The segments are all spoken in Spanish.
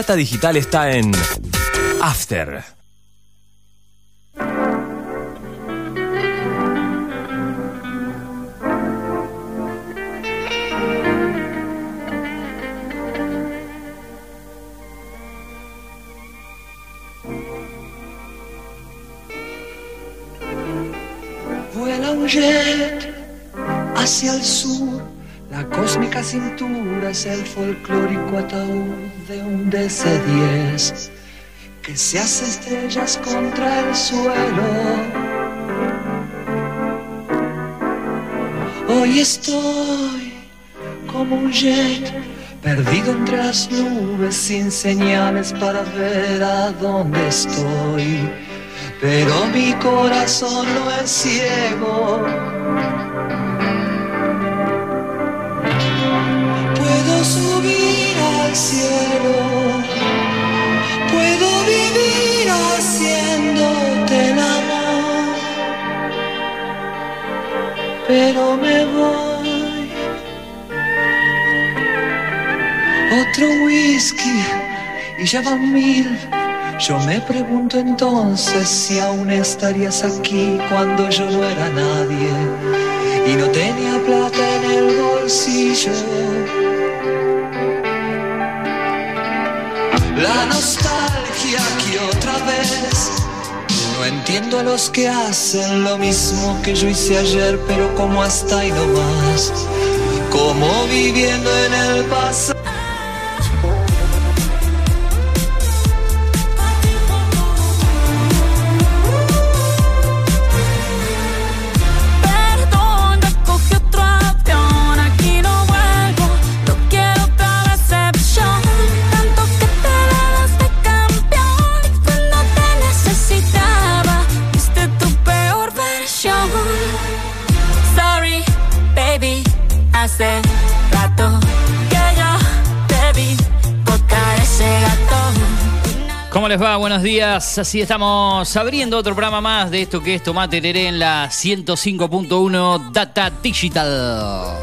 Data Digital está en After. DC-10 que se hace estrellas contra el suelo. Hoy estoy como un jet perdido entre las nubes sin señales para ver a dónde estoy. Pero mi corazón no es ciego. Puedo subir al cielo, pero me voy. Otro whisky y ya van mil. Yo me pregunto entonces si aún estarías aquí cuando yo no era nadie y no tenía plata en el bolsillo. La nostalgia no entiendo a los que hacen lo mismo que yo hice ayer, pero como hasta no más, como viviendo en el pasado. Les va? Buenos días. Así estamos abriendo otro programa más de esto que es Tomate Tereré en la 105.1 Data Digital.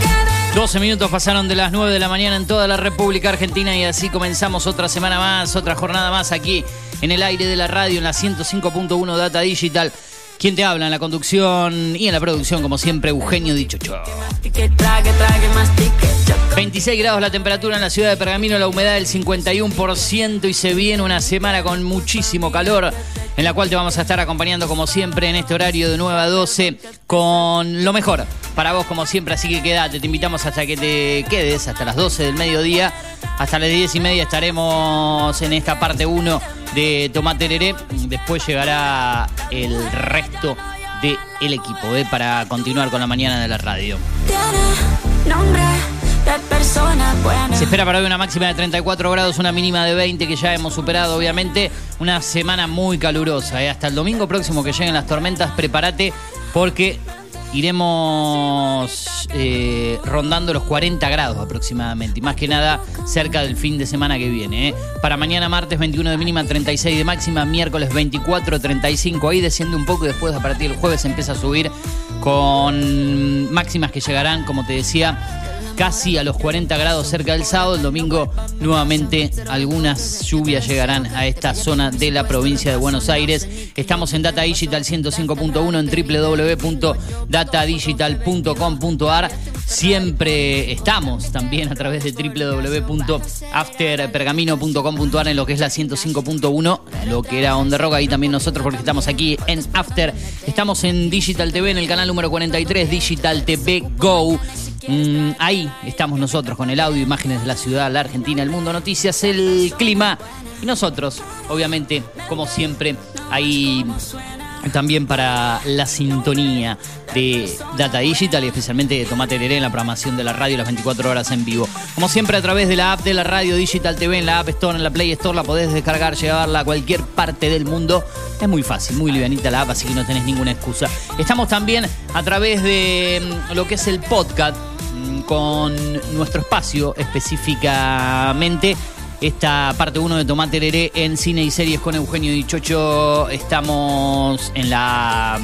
Queda 12 minutos pasaron de las 9 de la mañana en toda la República Argentina y así comenzamos otra semana más, otra jornada más aquí en el aire de la radio en la 105.1 Data Digital. ¿Quién te habla en la conducción y en la producción? Como siempre, Eugenio Dichocho. que trague, trague, mastique, choco. 26 grados la temperatura en la ciudad de Pergamino, la humedad del 51% y se viene una semana con muchísimo calor en la cual te vamos a estar acompañando como siempre en este horario de 9 a 12 con lo mejor para vos como siempre, así que quédate, te invitamos hasta que te quedes hasta las 12 del mediodía, hasta las 10 y media estaremos en esta parte 1 de Tomate Leré, después llegará el resto del equipo ¿eh? para continuar con la mañana de la radio. De. Se espera para hoy una máxima de 34 grados, una mínima de 20 que ya hemos superado, obviamente. Una semana muy calurosa. ¿eh? Hasta el domingo próximo que lleguen las tormentas, prepárate porque iremos eh, rondando los 40 grados aproximadamente. Y más que nada cerca del fin de semana que viene. ¿eh? Para mañana martes 21 de mínima, 36 de máxima, miércoles 24, 35. Ahí desciende un poco y después a partir del jueves empieza a subir con máximas que llegarán, como te decía, casi a los 40 grados cerca del sábado. El domingo nuevamente algunas lluvias llegarán a esta zona de la provincia de Buenos Aires. Estamos en Data Digital 105.1 en www.datadigital.com.ar. Siempre estamos también a través de www.afterpergamino.com.ar en lo que es la 105.1, lo que era On The Rock, ahí también nosotros porque estamos aquí en After. Estamos en Digital TV en el canal número 43, Digital TV Go. Mm, ahí estamos nosotros con el audio, imágenes de la ciudad, la Argentina, el mundo, noticias, el clima y nosotros, obviamente, como siempre, ahí también para la sintonía de Data Digital y especialmente de Tomate Leré en la programación de la radio las 24 horas en vivo. Como siempre a través de la app de la radio Digital TV en la App Store, en la Play Store, la podés descargar, llevarla a cualquier parte del mundo. Es muy fácil, muy livianita la app, así que no tenés ninguna excusa. Estamos también a través de mm, lo que es el podcast con nuestro espacio específicamente esta parte 1 de Tomate Leré en cine y series con Eugenio Dichocho. Estamos en la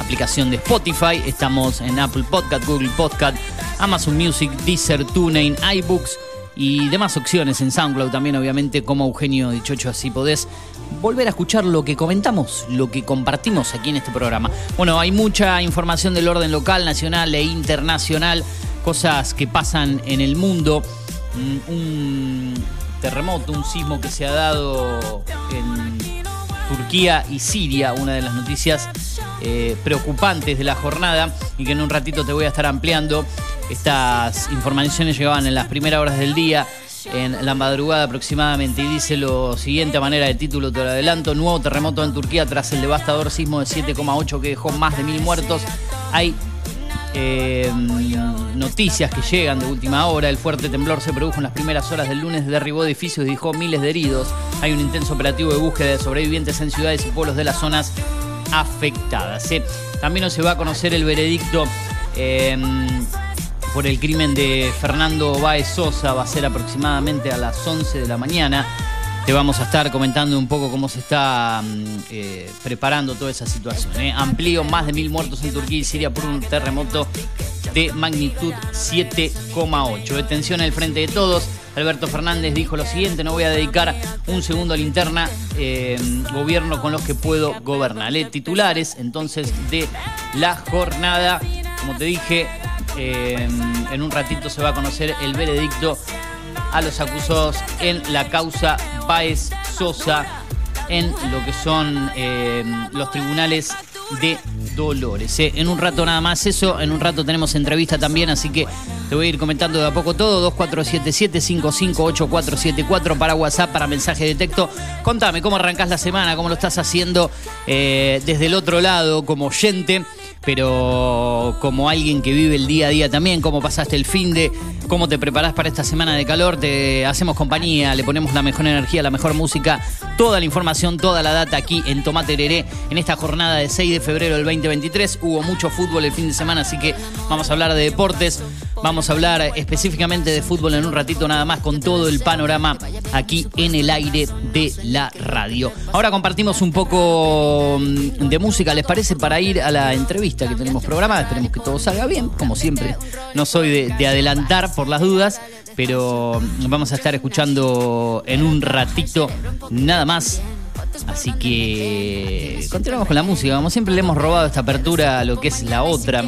aplicación de Spotify, estamos en Apple Podcast, Google Podcast, Amazon Music, Deezer, TuneIn, iBooks y demás opciones en SoundCloud también, obviamente, como Eugenio Dichocho, así podés volver a escuchar lo que comentamos, lo que compartimos aquí en este programa. Bueno, hay mucha información del orden local, nacional e internacional, cosas que pasan en el mundo. Mm, Un terremoto, un sismo que se ha dado en Turquía y Siria, una de las noticias eh, preocupantes de la jornada y que en un ratito te voy a estar ampliando. Estas informaciones llegaban en las primeras horas del día, en la madrugada aproximadamente, y dice lo siguiente a manera de título, te lo adelanto, nuevo terremoto en Turquía tras el devastador sismo de 7,8 que dejó más de mil muertos. Hay eh, noticias que llegan de última hora. El fuerte temblor se produjo en las primeras horas del lunes, derribó edificios y dejó miles de heridos. Hay un intenso operativo de búsqueda de sobrevivientes en ciudades y pueblos de las zonas afectadas. ¿eh? También no se va a conocer el veredicto eh, por el crimen de Fernando Báez Sosa. Va a ser aproximadamente a las 11 de la mañana. Te vamos a estar comentando un poco cómo se está mm, eh, preparando toda esa situación. ¿eh? Amplío, más de mil muertos en Turquía y Siria por un terremoto de magnitud 7,8. Detención en el frente de todos. Alberto Fernández dijo lo siguiente, no voy a dedicar un segundo a linterna, eh, gobierno con los que puedo gobernar. Eh, titulares entonces de la jornada, como te dije, en un ratito se va a conocer el veredicto a los acusados en la causa Baez Sosa en lo que son eh, los tribunales de Dolores. eh. En un rato nada más eso, en un rato tenemos entrevista también, así que te voy a ir comentando de a poco todo. 2477-558474 para WhatsApp, para mensaje de texto. Contame cómo arrancás la semana, cómo lo estás haciendo eh, desde el otro lado como oyente pero como alguien que vive el día a día también, cómo pasaste el fin de, cómo te preparás para esta semana de calor, te hacemos compañía, le ponemos la mejor energía, la mejor música, toda la información, toda la data aquí en Tomate Hereré, en esta jornada de 6 de febrero del 2023. Hubo mucho fútbol el fin de semana, así que vamos a hablar de deportes, vamos a hablar específicamente de fútbol en un ratito nada más con todo el panorama aquí en el aire de la radio. Ahora compartimos un poco mm, de música, ¿les parece? Para ir a la entrevista que tenemos programada, esperemos que todo salga bien, como siempre. No soy de, de adelantar por las dudas, pero vamos a estar escuchando en un ratito nada más. Así que continuamos con la música. Como siempre le hemos robado esta apertura a lo que es la otra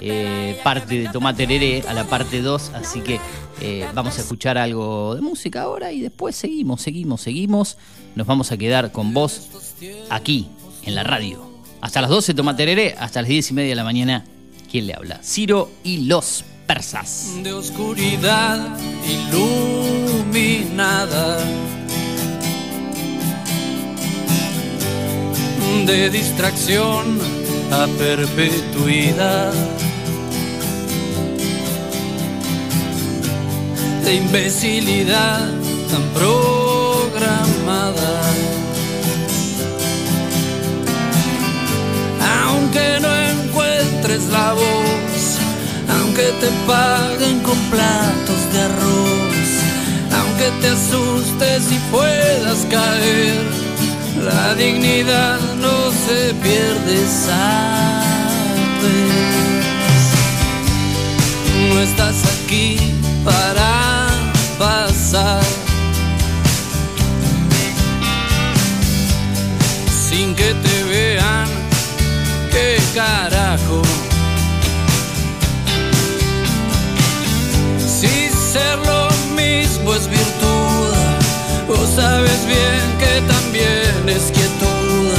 eh, parte de Tomate Herere, a la parte 2. Así que eh, vamos a escuchar algo de música ahora y después seguimos, seguimos, seguimos. Nos vamos a quedar con vos aquí en la radio. Hasta las 12 Tomate Herere, hasta las 10 y media de la mañana. ¿Quién le habla? Ciro y los persas. de oscuridad iluminada, de distracción a perpetuidad, de imbecilidad tan programada. Aunque no encuentres la voz, aunque te paguen con platos de arroz, aunque te asustes y puedas caer, la dignidad no se pierde, sabes. No estás aquí para pasar. Sin que te vean, qué carajo. Si ser lo mismo es virtud, sabes bien que también es quietud.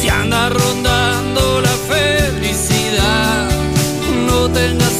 Si anda rondando la felicidad, no tengas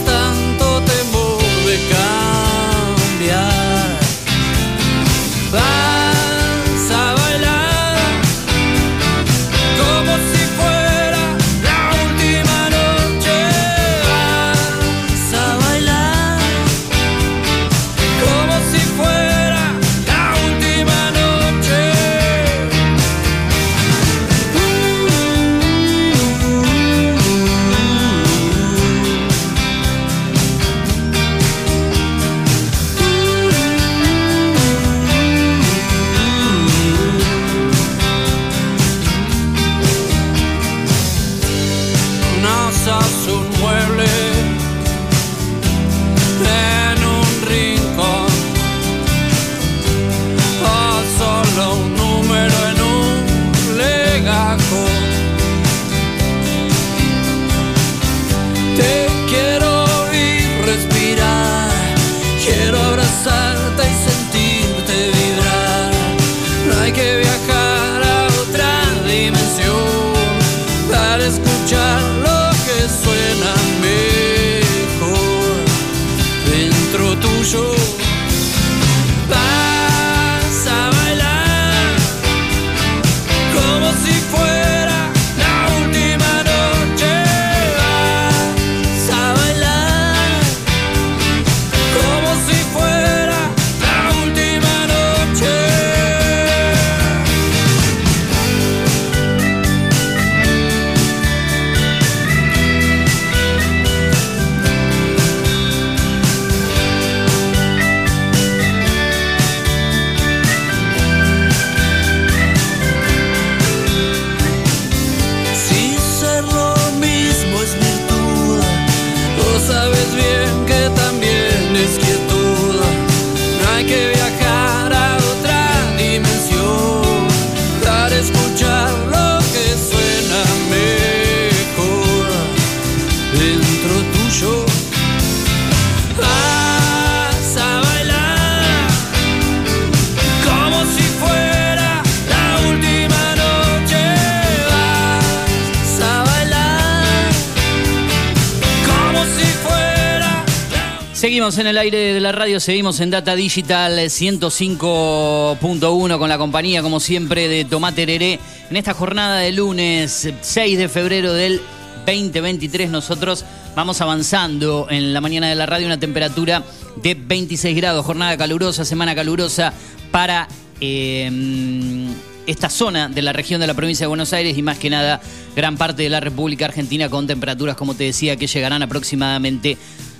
En el aire de la radio, seguimos en Data Digital 105.1 con la compañía, como siempre, de Tomate Hereré. En esta jornada de lunes 6 de febrero del 2023, nosotros vamos avanzando en la mañana de la radio, una temperatura de 26 grados, jornada calurosa, semana calurosa para eh, esta zona de la región de la provincia de Buenos Aires y más que nada gran parte de la República Argentina con temperaturas, como te decía, que llegarán aproximadamente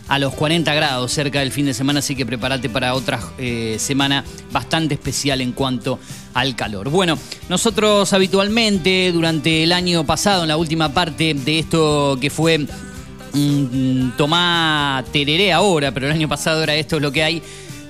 a los 40 grados cerca del fin de semana, así que prepárate para otra eh, semana bastante especial en cuanto al calor. Bueno, nosotros habitualmente durante el año pasado, en la última parte de esto que fue mm, Tomá Tereré ahora, pero el año pasado era esto lo que hay.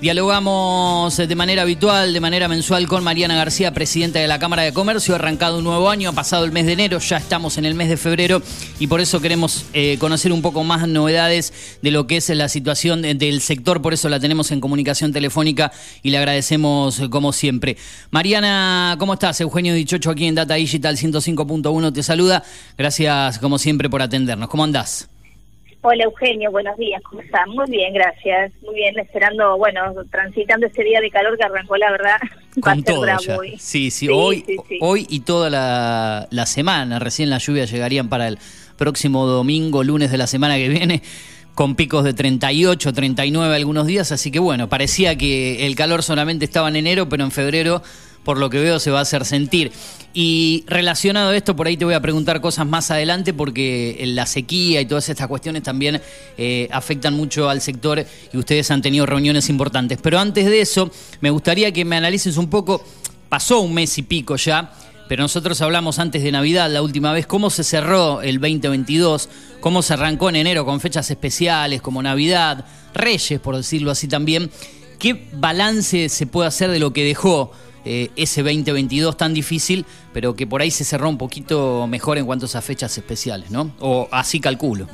Dialogamos de manera habitual, de manera mensual con Mariana García, presidenta de la Cámara de Comercio. Ha arrancado un nuevo año, ha pasado el mes de enero, ya estamos en el mes de febrero y por eso queremos eh, conocer un poco más novedades de lo que es la situación de- del sector. Por eso la tenemos en comunicación telefónica y le agradecemos eh, como siempre. Mariana, ¿cómo estás? Eugenio Dichocho aquí en Data Digital 105.1 te saluda. Gracias como siempre por atendernos. ¿Cómo andás? Hola Eugenio, buenos días, ¿cómo estás? Muy bien, gracias. Muy bien, esperando, bueno, transitando este día de calor que arrancó, la verdad, Con todo bravo ya. hoy. Sí, sí, hoy, sí, sí. hoy y toda la, la semana. Recién las lluvias llegarían para el próximo domingo, lunes de la semana que viene, con picos de 38, 39 algunos días. Así que bueno, parecía que el calor solamente estaba en enero, pero en febrero, por lo que veo, se va a hacer sentir. Y relacionado a esto, por ahí te voy a preguntar cosas más adelante, porque la sequía y todas estas cuestiones también eh, afectan mucho al sector y ustedes han tenido reuniones importantes. Pero antes de eso, me gustaría que me analices un poco, pasó un mes y pico ya, pero nosotros hablamos antes de Navidad la última vez, cómo se cerró el 2022, cómo se arrancó en enero con fechas especiales como Navidad, Reyes, por decirlo así también. ¿Qué balance se puede hacer de lo que dejó eh, ese 2022 tan difícil, pero que por ahí se cerró un poquito mejor en cuanto a esas fechas especiales, ¿no? O así calculo.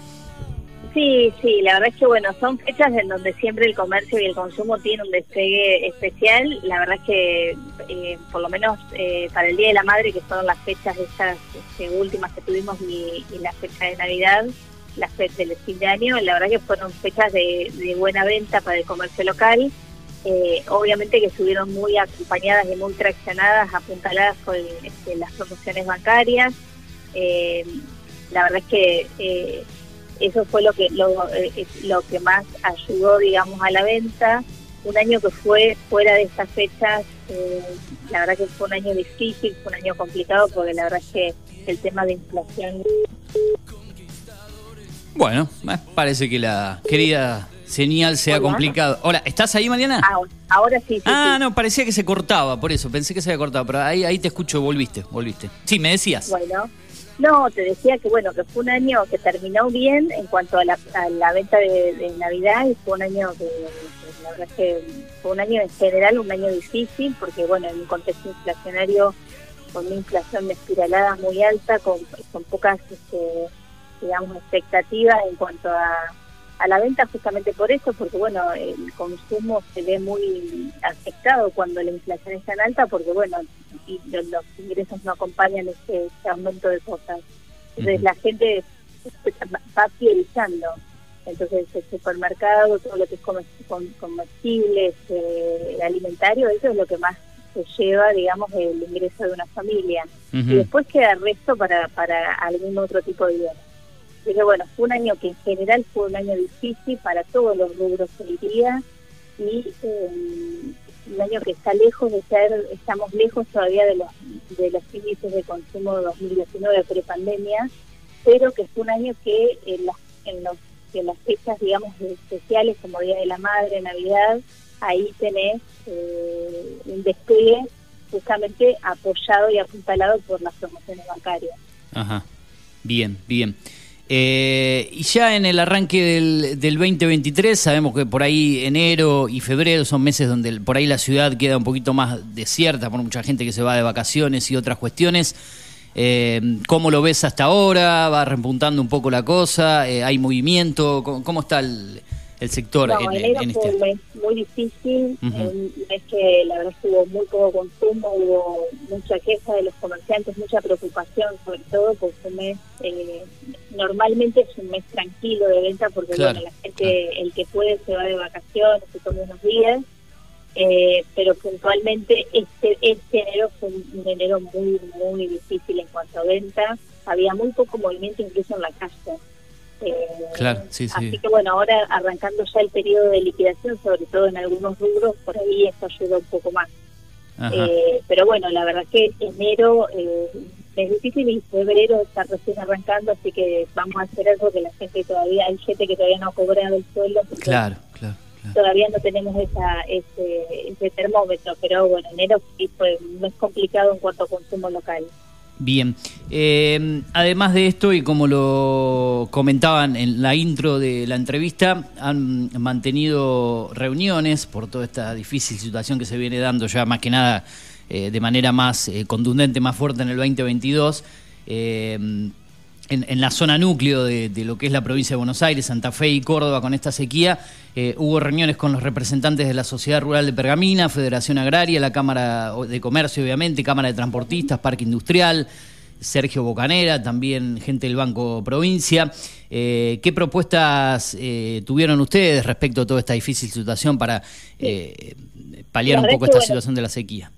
Sí, sí, la verdad es que bueno, son fechas en donde siempre el comercio y el consumo tiene un despegue especial. La verdad es que eh, por lo menos eh, para el Día de la Madre, que fueron las fechas estas este, últimas que tuvimos y, y la fecha de Navidad, las fechas del fin de año, la verdad que fueron fechas de buena venta para el comercio local. Eh, obviamente que estuvieron muy acompañadas y muy traccionadas, apuntaladas con este, las promociones bancarias. Eh, la verdad es que eh, eso fue lo que lo, eh, lo que más ayudó, digamos, a la venta. Un año que fue fuera de estas fechas, eh, la verdad que fue un año difícil, fue un año complicado porque la verdad es que el tema de inflación Bueno, eh, parece que la querida señal se ha Hola. complicado. Hola, ¿estás ahí, Mariana? ahora, ahora sí, sí, Ah, sí. no, parecía que se cortaba, por eso, pensé que se había cortado, pero ahí, ahí te escucho, volviste, volviste. Sí, me decías. Bueno, no, te decía que bueno, que fue un año que terminó bien en cuanto a la, a la venta de, de Navidad y fue un año que, que la verdad es que fue un año en general, un año difícil porque bueno, en un contexto inflacionario con una inflación espiralada muy alta, con, con pocas, este, digamos, expectativas en cuanto a, a la venta, justamente por eso, porque bueno, el consumo se ve muy afectado cuando la inflación es tan alta, porque bueno, y lo- los ingresos no acompañan ese, ese aumento de cosas. Entonces la gente va priorizando. Entonces el supermercado, todo lo que es comer- com- comestible, este, el alimentario, eso es lo que más se lleva, digamos, el ingreso de una familia. Y después queda el resto para, para algún otro tipo de bienes. Pero bueno, fue un año que en general fue un año difícil para todos los rubros día y eh, un año que está lejos de ser, estamos lejos todavía de los, de los índices de consumo de 2019 pre-pandemia, pero que fue un año que en las, en los, en las fechas, digamos, especiales como Día de la Madre, Navidad, ahí tenés eh, un despegue justamente apoyado y apuntalado por las promociones bancarias. Ajá. Bien, bien. Eh, y ya en el arranque del, del 2023, sabemos que por ahí enero y febrero son meses donde el- por ahí la ciudad queda un poquito más desierta por mucha gente que se va de vacaciones y otras cuestiones. Eh, ¿Cómo lo ves hasta ahora? ¿Va repuntando un poco la cosa? Eh, ¿Hay movimiento? ¿Cómo, cómo está el, el sector No, en, en- enero en fue este? un mes muy difícil, Ujú. un mes que la verdad es que hubo muy poco consumo, hubo mucha queja de los comerciantes, mucha preocupación sobre todo, porque fue un mes, eh, normalmente es un mes tranquilo de venta porque Claro, bueno, la gente, el que puede se va de vacaciones, se toma unos días, eh, pero puntualmente este, este enero fue un, enero muy, muy difícil en cuanto a venta, había muy poco movimiento incluso en la calle. Eh, Claro, sí, sí. Así que bueno, ahora arrancando ya el periodo de liquidación, sobre todo en algunos rubros, por ahí esto ayuda un poco más. Eh, pero bueno, la verdad que enero eh, es difícil y febrero está recién arrancando, así que vamos a hacer algo que la gente todavía, hay gente que todavía no ha cobrado el sueldo, Claro, claro, claro. todavía no tenemos esa ese, ese termómetro, pero bueno, enero sí fue mes complicado en cuanto a consumo local. Bien, Eh, además de esto y como lo comentaban en la intro de la entrevista, han mantenido reuniones por toda esta difícil situación que se viene dando ya más que nada eh, de manera más eh, contundente, más fuerte en el 2022. eh, en, en la zona núcleo de, de lo que es la provincia de Buenos Aires, Santa Fe y Córdoba con esta sequía, eh, hubo reuniones con los representantes de la Sociedad Rural de Pergamina, Federación Agraria, la Cámara de Comercio, obviamente, Cámara de Transportistas, Parque Industrial, Sergio Bocanera, también gente del Banco Provincia. Eh, ¿Qué propuestas eh, tuvieron ustedes respecto a toda esta difícil situación para eh, paliar un poco es esta situación de la sequía?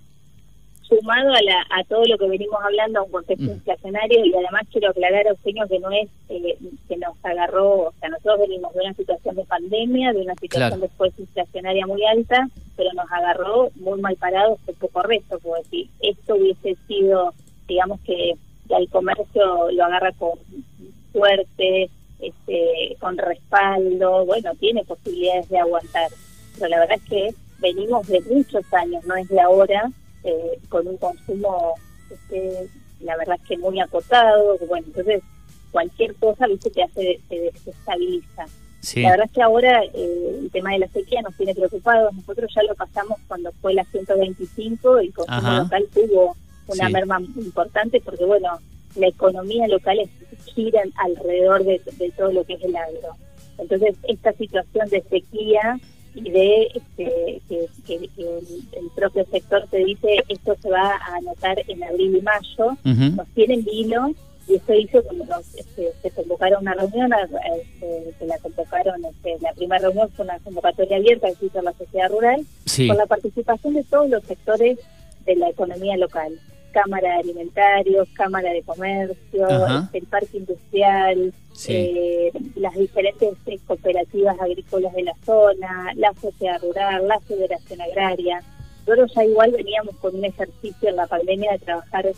Sumado a, la, a todo lo que venimos hablando, a un contexto Mm. inflacionario, y además quiero aclarar a Eugenio que no es eh, que nos agarró, o sea, nosotros venimos de una situación de pandemia, de una situación Claro. después inflacionaria muy alta, pero nos agarró muy mal parados, un poco resto, porque si esto hubiese sido, digamos que el comercio lo agarra con fuerte, este, con respaldo, bueno, tiene posibilidades de aguantar, pero la verdad es que venimos de muchos años, no es de ahora, eh, con un consumo, este, la verdad es que muy acotado, bueno, entonces cualquier cosa, viste, te hace, te desestabiliza. Sí. La verdad es que ahora eh, el tema de la sequía nos tiene preocupados. Nosotros ya lo pasamos cuando fue la 125, el consumo Ajá. local tuvo una Sí. merma importante porque, bueno, la economía local es- gira alrededor de, de todo lo que es el agro. Entonces, esta situación de sequía y de este, que, el, el propio sector te dice esto se va a anotar en abril y mayo, Ujú. nos tienen vino y eso hizo que nos, este, se convocara una reunión, este, que la convocaron, este, la primera reunión fue una convocatoria abierta que hizo la sociedad rural, Sí. con la participación de todos los sectores de la economía local. Cámara de Alimentarios, Cámara de Comercio, Ajá. este, el Parque Industrial, Sí. eh, las diferentes eh, cooperativas agrícolas de la zona, la sociedad rural, la Federación Agraria. Nosotros ya igual veníamos con un ejercicio en la pandemia de trabajar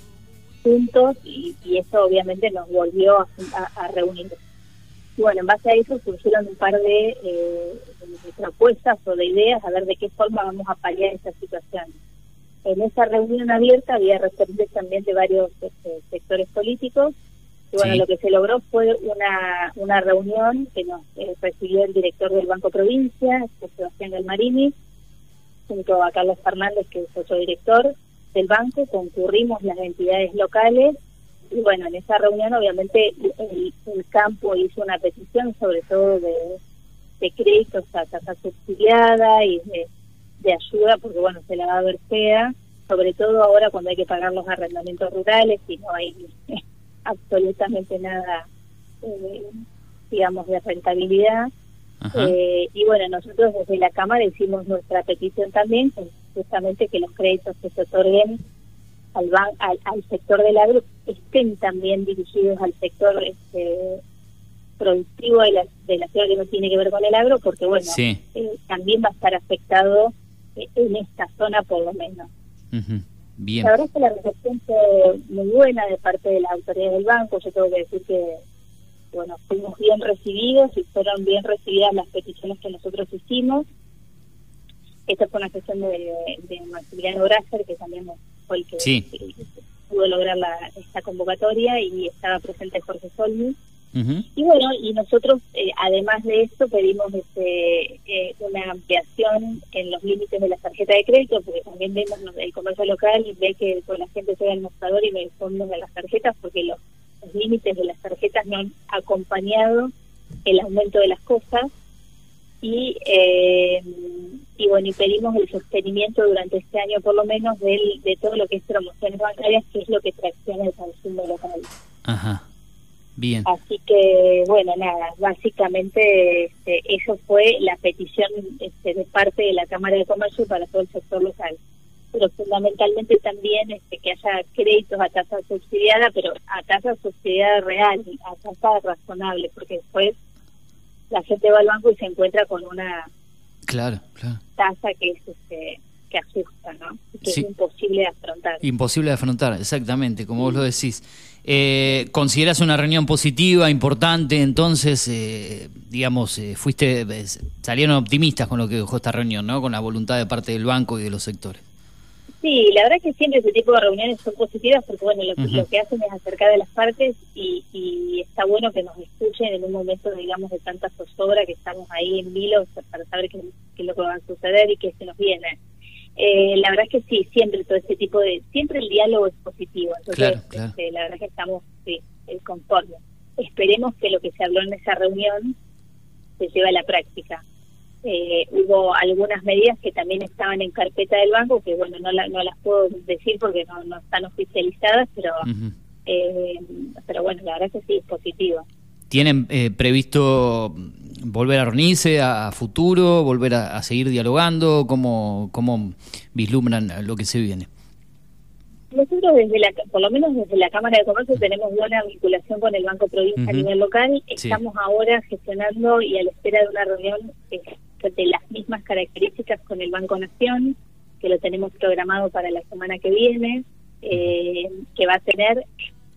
juntos y, y eso obviamente nos volvió a, a- a reunir. Y bueno, en base a eso surgieron un par de, eh, de propuestas o de ideas a ver de qué forma vamos a paliar esta situación. En esa reunión abierta había representantes también de varios este, sectores políticos. Y bueno, Sí. lo que se logró fue una, una reunión que nos eh, recibió el director del Banco Provincia, Sebastián Galmarini, junto a Carlos Fernández, que es otro director, del banco, concurrimos las entidades locales y bueno, en esa reunión obviamente el, el campo hizo una petición sobre todo de, de créditos a tasa subsidiada y de, de ayuda porque bueno, se la va a ver fea, sobre todo ahora cuando hay que pagar los arrendamientos rurales y no hay absolutamente nada, eh, digamos, de rentabilidad. Eh, y bueno, nosotros desde la Cámara hicimos nuestra petición también, con justamente que los créditos que se otorguen al, ban- al, al sector del agro estén también dirigidos al sector este, productivo de la, de la ciudad que no tiene que ver con el agro, porque bueno, Sí. eh, también va a estar afectado en esta zona por lo menos. Bien. La verdad es que la recepción fue muy buena de parte de la autoridad del banco. Yo tengo que decir que, bueno, fuimos bien recibidos y fueron bien recibidas las peticiones que nosotros hicimos. Esta fue una gestión de, de Maximiliano Brasser, que también fue el que, Sí. que pudo lograr la, esta convocatoria y estaba presente Jorge Solmi. Y bueno, y nosotros, eh, además de esto, pedimos este, eh, una ampliación en los límites de la tarjeta de crédito, porque también vemos el comercio local y ve que con la gente llega al mostrador y me fondos de las tarjetas, porque los, los límites de las tarjetas no han acompañado el aumento de las cosas. Y, eh, y bueno, y pedimos el sostenimiento durante este año, por lo menos, del, de todo lo que es promociones bancarias, que es lo que tracciona el consumo local. Ajá. Bien. Así que, bueno, nada, básicamente este, eso fue la petición este, de parte de la Cámara de Comercio para todo el sector local. Pero fundamentalmente también este, que haya créditos a tasa subsidiada, pero a tasa subsidiada real, a tasa razonable, porque después la gente va al banco y se encuentra con una Claro, claro. tasa que es este, que asusta, ¿no? Que Sí. es imposible de afrontar. Imposible de afrontar, exactamente, como vos lo decís. Eh, ¿Considerás una reunión positiva, importante? Entonces, eh, digamos, eh, fuiste, salieron optimistas con lo que dejó esta reunión, ¿no? Con la voluntad de parte del banco y de los sectores. Sí, la verdad que siempre ese tipo de reuniones son positivas porque, bueno, lo, que- Ujú. lo que hacen es acercar a las partes y, y está bueno que nos escuchen en un momento, digamos, de tanta zozobra que estamos ahí en vilo para saber qué, qué es lo que va a suceder y qué se nos viene. Eh, la verdad es que sí, siempre todo este tipo de... Siempre el diálogo es positivo. Entonces, Claro, claro. este, la verdad es que estamos sí, conformes. Esperemos que lo que se habló en esa reunión se lleve a la práctica. Eh, hubo algunas medidas que también estaban en carpeta del banco, que bueno, no, la- no las puedo decir porque no, no están oficializadas, pero eh, pero bueno, la verdad que sí, es positivo. ¿Tienen eh, previsto volver a reunirse a, a futuro, volver a, a seguir dialogando? ¿Cómo, ¿Cómo vislumbran lo que se viene? Nosotros desde la, por lo menos desde la Cámara de Comercio tenemos buena vinculación con el Banco Provincia a nivel local. Sí. Estamos ahora gestionando y a la espera de una reunión eh, de las mismas características con el Banco Nación, que lo tenemos programado para la semana que viene, eh, que va a tener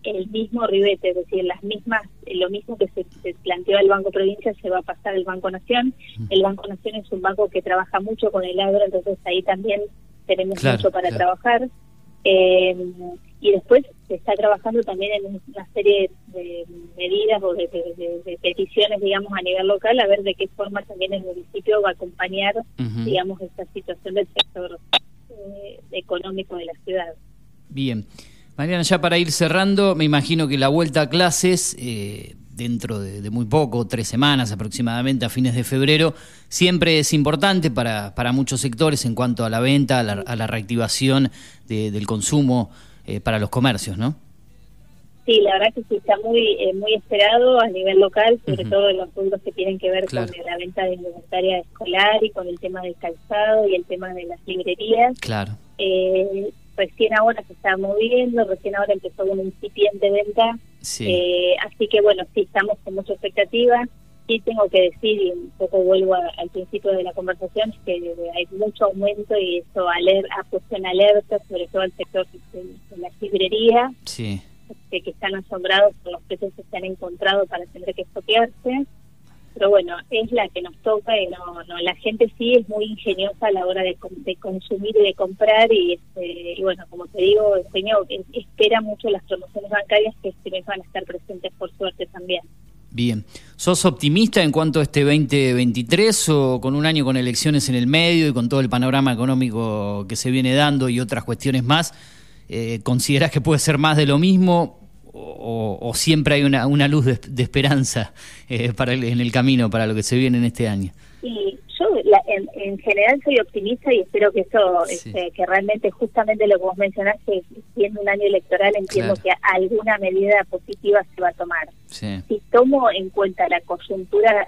el mismo ribete, es decir, las mismas, lo mismo que se, se planteó al Banco Provincia se va a pasar al Banco Nación. El Banco Nación es un banco que trabaja mucho con el agro, entonces ahí también tenemos Claro, mucho para claro. trabajar. Eh, y después se está trabajando también en una serie de medidas o de, de- de- de peticiones, digamos, a nivel local, a ver de qué forma también el municipio va a acompañar, digamos, esta situación del sector eh, económico de la ciudad. Bien. Mariana, ya para ir cerrando, me imagino que la vuelta a clases, eh, dentro de, de muy poco, tres semanas aproximadamente, a fines de febrero, siempre es importante para, para muchos sectores en cuanto a la venta, a la, a la reactivación de- del consumo eh, para los comercios, ¿no? Sí, la verdad que sí está muy eh, muy esperado a nivel local, sobre todo en los puntos que tienen que ver Claro. con la venta de indumentaria escolar y con el tema del calzado y el tema de las librerías. Claro. Eh, recién ahora se está moviendo, recién ahora empezó una incipiente venta, Sí. eh, así que bueno, sí estamos con mucha expectativa. Sí tengo que decir, y un poco vuelvo a- al principio de la conversación, que hay mucho aumento y eso aler ha puesto en alerta, sobre todo el sector de, de Sí. este, que están asombrados por los precios que se han encontrado para tener que expropiarse. Pero bueno, es la que nos toca y no, no la gente sí es muy ingeniosa a la hora de, de consumir y de comprar y, este, y bueno, como te digo, el señor espera mucho las promociones bancarias que este van a estar presentes por suerte también. Bien. ¿Sos optimista en cuanto a este 2023 o con un año con elecciones en el medio y con todo el panorama económico que se viene dando y otras cuestiones más, eh, considerás que puede ser más de lo mismo o, o siempre hay una, una luz de, de esperanza eh, para el- en el camino para lo que se viene en este año? Y yo la- en, en general soy optimista y espero que eso, Sí. este, que realmente justamente lo que vos mencionaste, siendo un año electoral, entiendo Claro. que alguna medida positiva se va a tomar. Sí. Si tomo en cuenta la coyuntura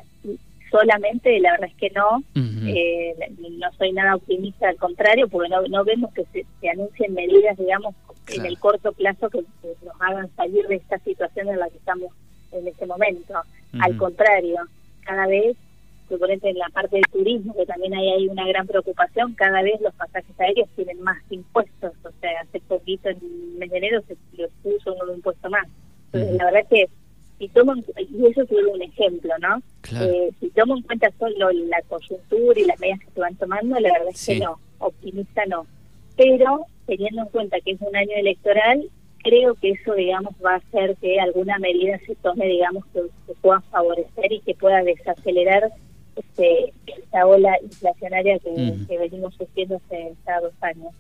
solamente, la verdad es que no. Eh, no soy nada optimista, al contrario, porque no, no vemos que se, se anuncien medidas, digamos, en el corto plazo que, que nos hagan salir de esta situación en la que estamos en este momento. Al contrario, cada vez, suponete en la parte del turismo, que también hay ahí una gran preocupación, cada vez los pasajes aéreos tienen más impuestos. O sea, hace poquito, en el mes de enero, se puso un impuesto más. Entonces, la verdad que si tomo, en- y eso es un ejemplo, ¿no? Claro. Eh, si tomo en cuenta solo la coyuntura y las medidas que se van tomando, la verdad es que no, optimista no. Pero teniendo en cuenta que es un año electoral, creo que eso, digamos, va a hacer que alguna medida se tome, digamos, que, que pueda favorecer y que pueda desacelerar este, esta ola inflacionaria que, venimos sufriendo hace ya dos años.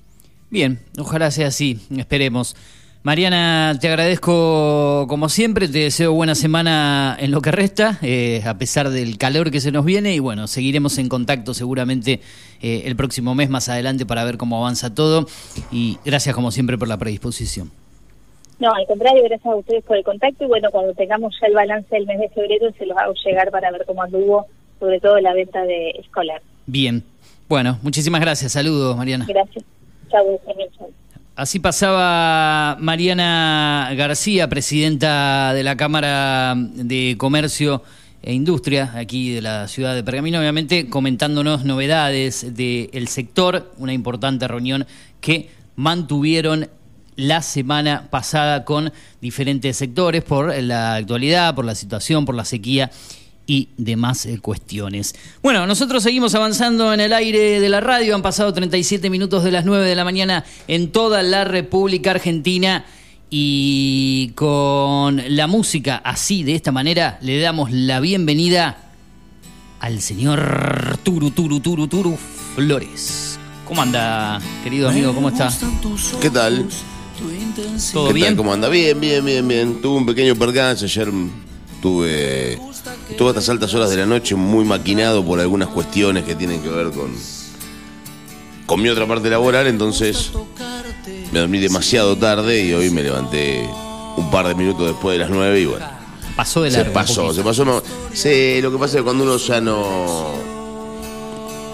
Bien, ojalá sea así, esperemos. Mariana, te agradezco como siempre, te deseo buena semana en lo que resta, eh, a pesar del calor que se nos viene y bueno, seguiremos en contacto seguramente eh, el próximo mes más adelante para ver cómo avanza todo y gracias como siempre por la predisposición. No, al contrario, gracias a ustedes por el contacto y bueno, cuando tengamos ya el balance del mes de febrero se los hago llegar para ver cómo anduvo, sobre todo la venta de escolar. Bien, bueno, muchísimas gracias, saludos Mariana. Gracias. También, chau. Así pasaba Mariana García, presidenta de la Cámara de Comercio e Industria aquí de la ciudad de Pergamino, obviamente comentándonos novedades del sector, una importante reunión que mantuvieron la semana pasada con diferentes sectores por la actualidad, por la situación, por la sequía y demás eh, cuestiones. Bueno, nosotros seguimos avanzando en el aire de la radio. Han pasado 37 minutos de las 9 de la mañana en toda la República Argentina. Y con la música así, de esta manera, le damos la bienvenida al señor Turu, Turu, Turu, Turu Flores. ¿Cómo anda, querido amigo? ¿Cómo está? ¿Qué tal? ¿Todo ¿Qué bien? tal? ¿Cómo anda? Bien, bien, bien, bien. Tuve un pequeño percance ayer. Tuve. Estuve a estas altas horas de la noche muy maquinado por algunas cuestiones que tienen que ver con. con mi otra parte laboral, entonces. Me dormí demasiado tarde y hoy me levanté un par de minutos después de las nueve y bueno. Pasó de Se largo. un pasó, se pasó. no- Sí, lo que pasa es que cuando uno ya no.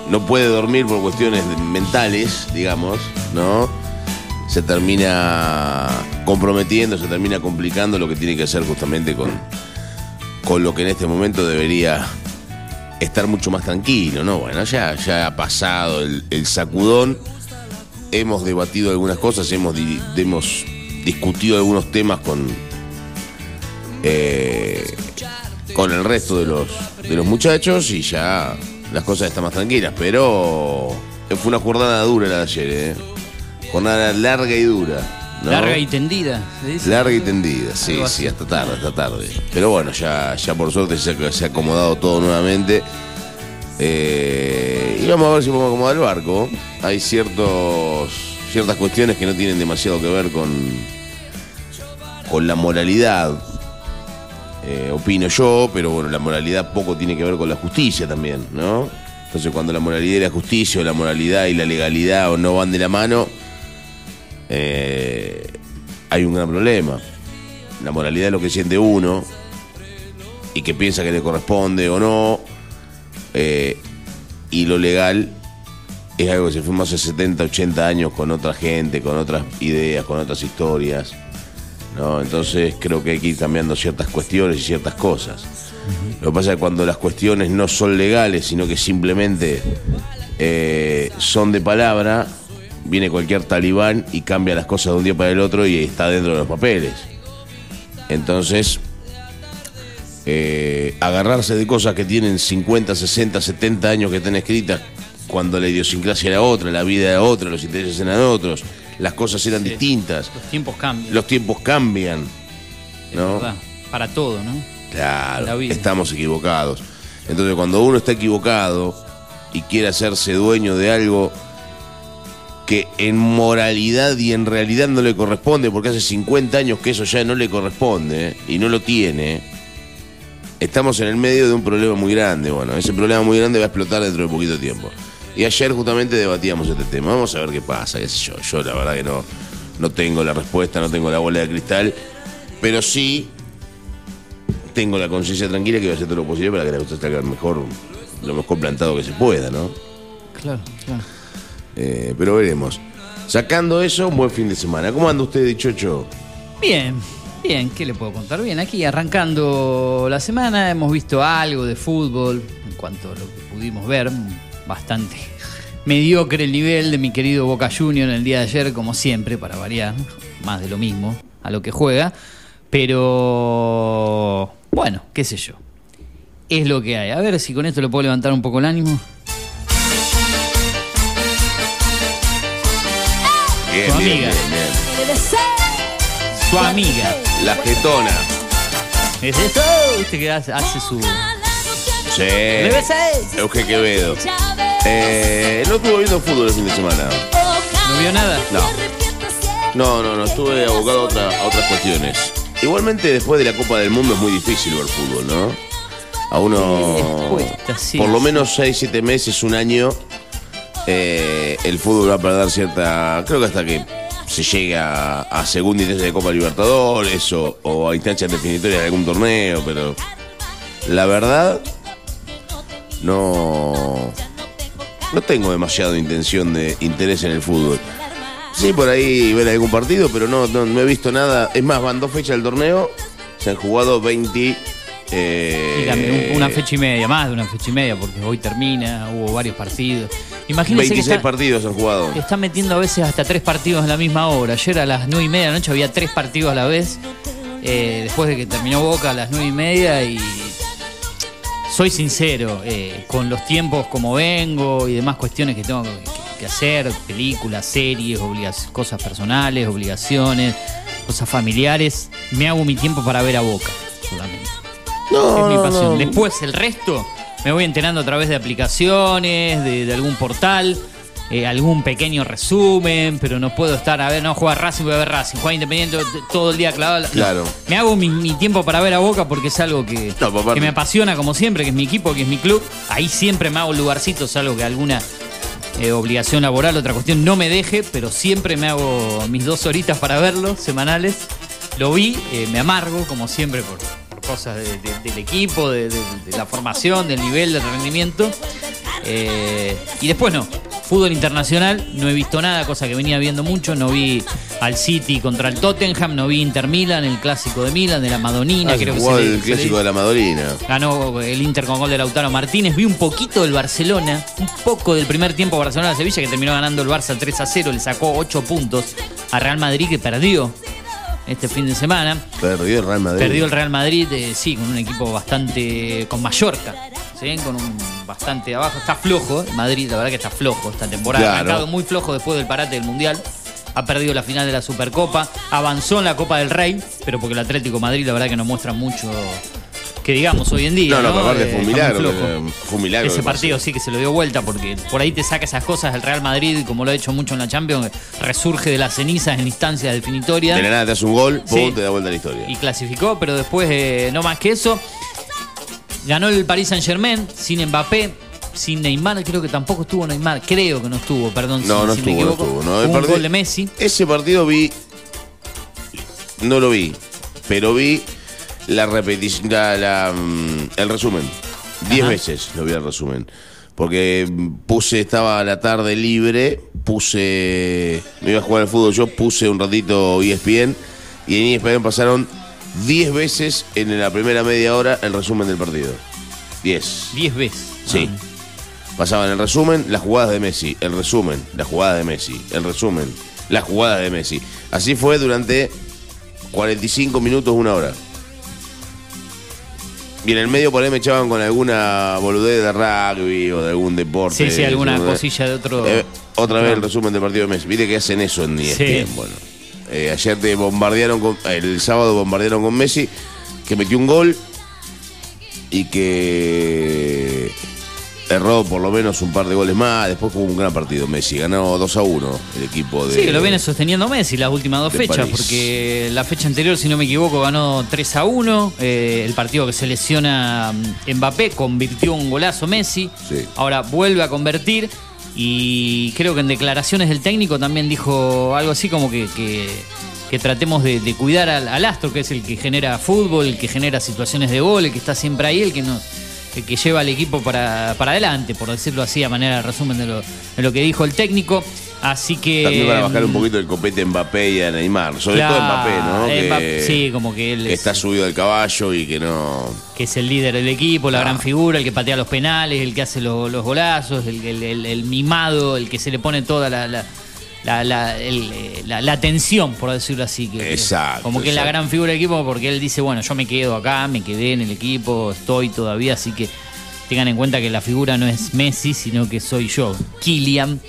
no puede dormir por cuestiones mentales, digamos, ¿no? Se termina comprometiendo, se termina complicando lo que tiene que hacer justamente con, con lo que en este momento debería estar mucho más tranquilo, ¿no? Bueno, ya, ya ha pasado el, sacudón, hemos debatido algunas cosas, hemos, hemos discutido algunos temas con, eh, con el resto de los, de los muchachos y ya las cosas están más tranquilas, pero fue una jornada dura la de ayer, ¿eh? Jornada larga y dura. ¿No? Larga y tendida. se dice. Larga y tendida, sí, sí, hasta tarde, hasta tarde. Pero bueno, ya, ya por suerte se, ha- se ha acomodado todo nuevamente. Eh, y vamos a ver si podemos acomodar el barco. Hay ciertos, ciertas cuestiones que no tienen demasiado que ver con, con la moralidad. eh, opino yo, pero bueno, la moralidad poco tiene que ver con la justicia también, ¿no? Entonces cuando la moralidad y la justicia, o la moralidad y la legalidad o no van de la mano, eh, hay un gran problema. La moralidad es lo que siente uno y que piensa que le corresponde o no. eh, y lo legal es algo que se formó hace 70, 80 años con otra gente, con otras ideas, con otras historias. ¿no? Entonces creo que hay que ir cambiando ciertas cuestiones y ciertas cosas. Lo que pasa es que cuando las cuestiones no son legales, sino que simplemente eh, son de palabra, viene cualquier talibán y cambia las cosas de un día para el otro y está dentro de los papeles. Entonces, eh, agarrarse de cosas que tienen 50, 60, 70 años que están escritas, cuando la idiosincrasia era otra, la vida era otra, los intereses eran otros, las cosas eran distintas, Los tiempos cambian. los tiempos cambian. es ¿no? verdad. Para todo, ¿no? Claro, estamos equivocados. Entonces, cuando uno está equivocado y quiere hacerse dueño de algo que en moralidad y en realidad no le corresponde, porque hace 50 años que eso ya no le corresponde ¿eh? y no lo tiene, estamos en el medio de un problema muy grande. Bueno, ese problema muy grande va a explotar dentro de poquito tiempo. Y ayer justamente debatíamos este tema. Vamos a ver qué pasa, qué sé yo. Yo la verdad que no, no tengo la respuesta, no tengo la bola de cristal, pero sí tengo la conciencia tranquila que voy a hacer todo lo posible para que la cosa salga mejor, lo mejor plantado que se pueda, ¿no? Claro, claro. Eh, pero veremos. Sacando eso, un buen fin de semana. ¿Cómo anda usted, dichocho? Bien, bien, ¿qué le puedo contar? Bien, aquí arrancando la semana hemos visto algo de fútbol, en cuanto lo que pudimos ver, bastante mediocre el nivel de mi querido Boca Junior en el día de ayer, como siempre, para variar, más de lo mismo a lo que juega, pero bueno, qué sé yo, es lo que hay. A ver si con esto le puedo levantar un poco el ánimo. Bien, bien, amiga. bien, bien. Su amiga. La jetona. ¿Es eso? ¿Viste que hace, hace su... Euge Quevedo. Eh, no estuve viendo fútbol el fin de semana. ¿No vio nada? No. No, no, no, estuve abocado a, otra- a otras cuestiones. Igualmente, después de la Copa del Mundo es muy difícil ver fútbol, ¿no? A uno, cuesta, sí, por lo menos 6, 7 meses, un año, eh, el fútbol va a perder cierta. Creo que hasta que se llegue a, a segunda instancia de Copa Libertadores o, o a instancias definitorias de algún torneo, pero la verdad, no. No tengo demasiado intención de interés en el fútbol. Sí, por ahí ver algún partido, pero no, no, no he visto nada. Es más, van dos fechas del torneo, se han jugado 20. Eh, Dígame, un- una fecha y media, más de una fecha y media, porque hoy termina, hubo varios partidos. Imagínense que 26 está, partidos han jugado. está metiendo a veces hasta tres partidos en la misma hora. Ayer a las nueve y media de la noche había tres partidos a la vez. eh, después de que terminó Boca a las nueve y media y soy sincero, eh, con los tiempos como vengo y demás cuestiones que tengo que, que hacer, películas, series, cosas personales, obligaciones, cosas familiares, me hago mi tiempo para ver a Boca solamente. No, es mi pasión. no. Después el resto me voy enterando a través de aplicaciones, de, de algún portal, eh, algún pequeño resumen, pero no puedo estar a ver, no juega Racing, voy a ver Racing, juega Independiente todo el día clavado. no. Claro. Me hago mi, mi tiempo para ver a Boca porque es algo que, No, papá. que me apasiona como siempre, que es mi equipo, que es mi club. Ahí siempre me hago lugarcitos, algo que alguna eh, obligación laboral, otra cuestión, no me deje, pero siempre me hago mis dos horitas para verlo, semanales. Lo vi, eh, me amargo, como siempre, por cosas de- de- del equipo, de, la formación, del nivel, del rendimiento. Eh, y después no, fútbol internacional, no he visto nada, cosa que venía viendo mucho. No vi al City contra el Tottenham, no vi Inter Milan, el clásico de Milan, de la Madonina, Ah, creo que se el le clásico de la Madolina. Ganó el Inter con gol de Lautaro Martínez. Vi un poquito del Barcelona, un poco del primer tiempo Barcelona-Sevilla, que terminó ganando el Barça 3 a 0. Le sacó 8 puntos a Real Madrid, que perdió este fin de semana. Perdió el Real Madrid. Perdió el Real Madrid, eh, sí, con un equipo bastante. con Mallorca, ¿sí? con un bastante abajo. Está flojo, el Madrid, la verdad que está flojo esta temporada. Ha arrancado muy flojo después del parate del Mundial. Ha perdido la final de la Supercopa. Avanzó en la Copa del Rey, pero porque el Atlético de Madrid, la verdad que no muestra mucho. Que digamos hoy en día. No, no, ¿no? aparte Eh, fue un está muy milagro. flojo. que- Fue un milagro. Ese partido sí que se lo dio vuelta porque por ahí te saca esas cosas el Real Madrid, como lo ha hecho mucho en la Champions, resurge de las cenizas en instancias definitorias De la nada te hace un gol, Sí. te da vuelta la historia. y clasificó, pero después eh, no más que eso. Ganó el Paris Saint Germain sin Mbappé, sin Neymar, creo que tampoco estuvo Neymar, creo que no estuvo, perdón No, si, no si me estuvo, no equivoco. estuvo. No, el un partido- gol de Messi. Ese partido vi. No lo vi, pero vi la repetición, la, la, mm, el resumen. Diez Ajá. veces lo vi el resumen. Porque mm, puse, estaba la tarde libre, puse. Me iba a jugar al fútbol yo, puse un ratito ESPN. Y en ESPN pasaron 10 veces en la primera media hora el resumen del partido. 10. Diez veces. Sí. Pasaban el resumen, las jugadas de Messi, el resumen, las jugadas de Messi, el resumen, las jugadas de Messi. Así fue durante 45 minutos, una hora. Y en el medio por ahí me echaban con alguna boludez de rugby o de algún deporte. Sí, sí, alguna cosilla de otro. Eh, otra vez el resumen del partido de Messi. Viste que hacen eso en ESPN. Sí. Bueno, eh, ayer te bombardearon con. El sábado bombardearon con Messi, que metió un gol y que erró por lo menos un par de goles más. Después jugó un gran partido. Messi ganó 2 a 1 el equipo de. Sí, lo viene sosteniendo Messi las últimas dos fechas, París. porque la fecha anterior, si no me equivoco, ganó 3 a 1. eh, el partido que se lesiona mm, Mbappé convirtió un golazo Messi. Sí. Ahora vuelve a convertir. Y creo que en declaraciones del técnico también dijo algo así como que, que- que tratemos de, de cuidar al, al astro, que es el que genera fútbol, el que genera situaciones de gol, el que está siempre ahí, el que no el que lleva al equipo para, para adelante, por decirlo así, a manera de resumen de lo, de lo que dijo el técnico. Así que. También para bajar un mm, poquito el copete a Mbappé y a Neymar. Sobre Claro, todo Mbappé, ¿no? Mbappé, sí, como que él que es- está subido del caballo y que no. que es el líder del equipo, la Ah. gran figura, el que patea los penales, el que hace lo- los golazos, el, el- el- el mimado, el que se le pone toda la, la, la, la- el, eh, la- la atención, por decirlo así. Que, Exacto, Como que es la gran figura del equipo porque él dice, bueno, yo me quedo acá, me quedé en el equipo, estoy todavía, así que tengan en cuenta que la figura no es Messi, sino que soy yo, Kylian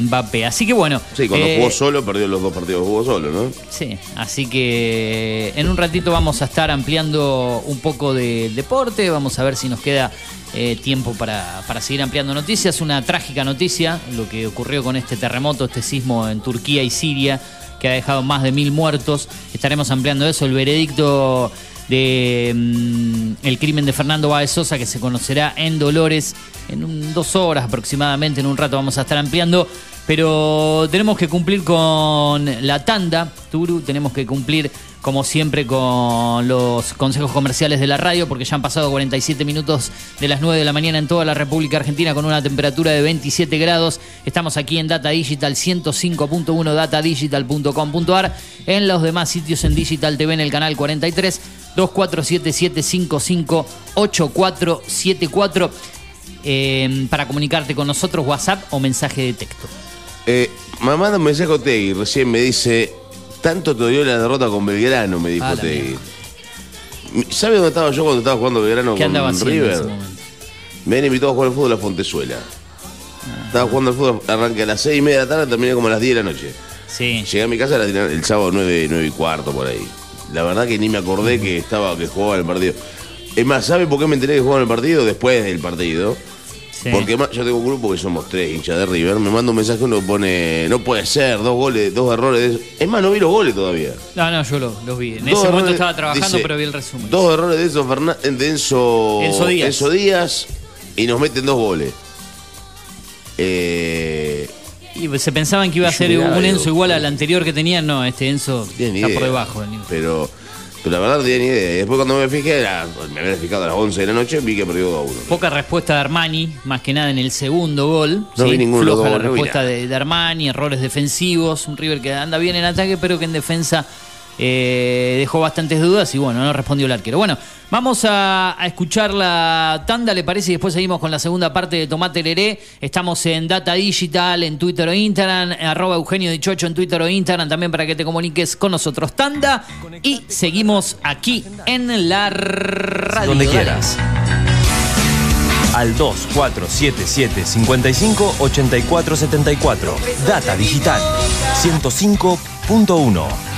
Mbappé. Así que bueno. Sí, cuando eh, jugó solo, perdió los dos partidos que jugó solo, ¿no? Sí, así que en un ratito vamos a estar ampliando un poco de deporte, vamos a ver si nos queda eh, tiempo para, para seguir ampliando noticias. Una trágica noticia, lo que ocurrió con este terremoto, este sismo en Turquía y Siria, que ha dejado más de mil muertos. Estaremos ampliando eso, el veredicto de mm, el crimen de Fernando Báez Sosa que se conocerá en Dolores en un- dos horas aproximadamente, en un rato vamos a estar ampliando, pero tenemos que cumplir con la tanda, Turu, tenemos que cumplir como siempre con los consejos comerciales de la radio, porque ya han pasado 47 minutos de las 9 de la mañana en toda la República Argentina con una temperatura de 27 grados. Estamos aquí en Data Digital 105.1 datadigital.com.ar, en los demás sitios en Digital TV en el canal 43 2477558474 eh, para comunicarte con nosotros WhatsApp o mensaje de texto. Eh, manda un mensaje a Otegui, recién me dice, tanto te dio la derrota con Belgrano, me dijo Ah, la Otegui. ¿Sabe dónde estaba yo cuando estaba jugando Belgrano ¿Qué con River? Me han invitado a jugar al fútbol a Fontezuela. Ah. Estaba jugando al fútbol, arranqué a las 6 y media de la tarde, terminé como a las 10 de la noche. Sí. Llegué a mi casa el sábado 9, 9 y cuarto por ahí. La verdad que ni me acordé que estaba que jugaba el partido. Es más, ¿sabe por qué me enteré que jugaba el partido? Después del partido. Sí. Porque más, yo tengo un grupo que somos tres hinchas de River. Me manda un mensaje uno pone, no puede ser, dos goles, dos errores. de- Es más, no vi los goles todavía. No, no, yo lo- los vi. En Dos ese momento estaba trabajando, dice, pero vi el resumen. Dos errores de Enzo, Fernan- de Enzo, Enzo Díaz. Enzo Díaz y nos meten dos goles. Eh, Y se pensaban que iba a ser un Enzo igual al anterior que tenían. No, este Enzo está idea. por debajo del nivel. Pero, pero la verdad no tenía ni idea. Y después cuando me fijé, era- me había fijado a las 11 de la noche, vi que perdió 2 a 1. Poca respuesta de Armani, más que nada en el segundo gol. No vi ninguno de los Floja dos la goles, no vi respuesta de Armani, errores defensivos. Un River que anda bien en ataque, pero que en defensa eh, dejó bastantes dudas y bueno, no respondió el arquero. Bueno, vamos a, a escuchar la tanda, ¿le parece? Y después seguimos con la segunda parte de Tomate Leré. Estamos en Data Digital, en Twitter o Instagram, arroba Eugenio Dichocho en Twitter o Instagram, también para que te comuniques con nosotros. Tanda y seguimos aquí en la radio. Donde quieras. Al 2477 55 84 74. Data Digital 105.1.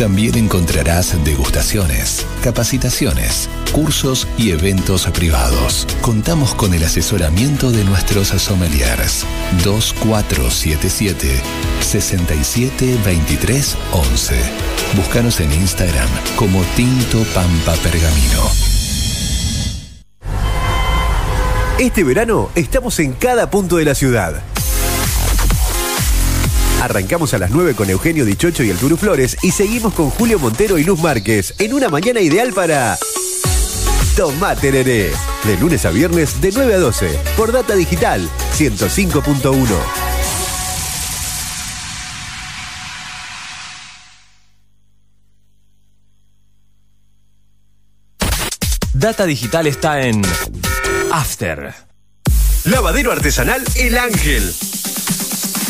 también encontrarás degustaciones, capacitaciones, cursos y eventos privados. Contamos con el asesoramiento de nuestros sommeliers. 2477 6723 11. Búscanos en Instagram como Tinto Pampa Pergamino. Este verano estamos en cada punto de la ciudad. Arrancamos a las 9 con Eugenio Dichocho y el Turu Flores y seguimos con Julio Montero y Luz Márquez en una mañana ideal para Tomá Tereré. De lunes a viernes de 9 a 12 por Data Digital 105.1. Data Digital está en After. Lavadero artesanal El Ángel.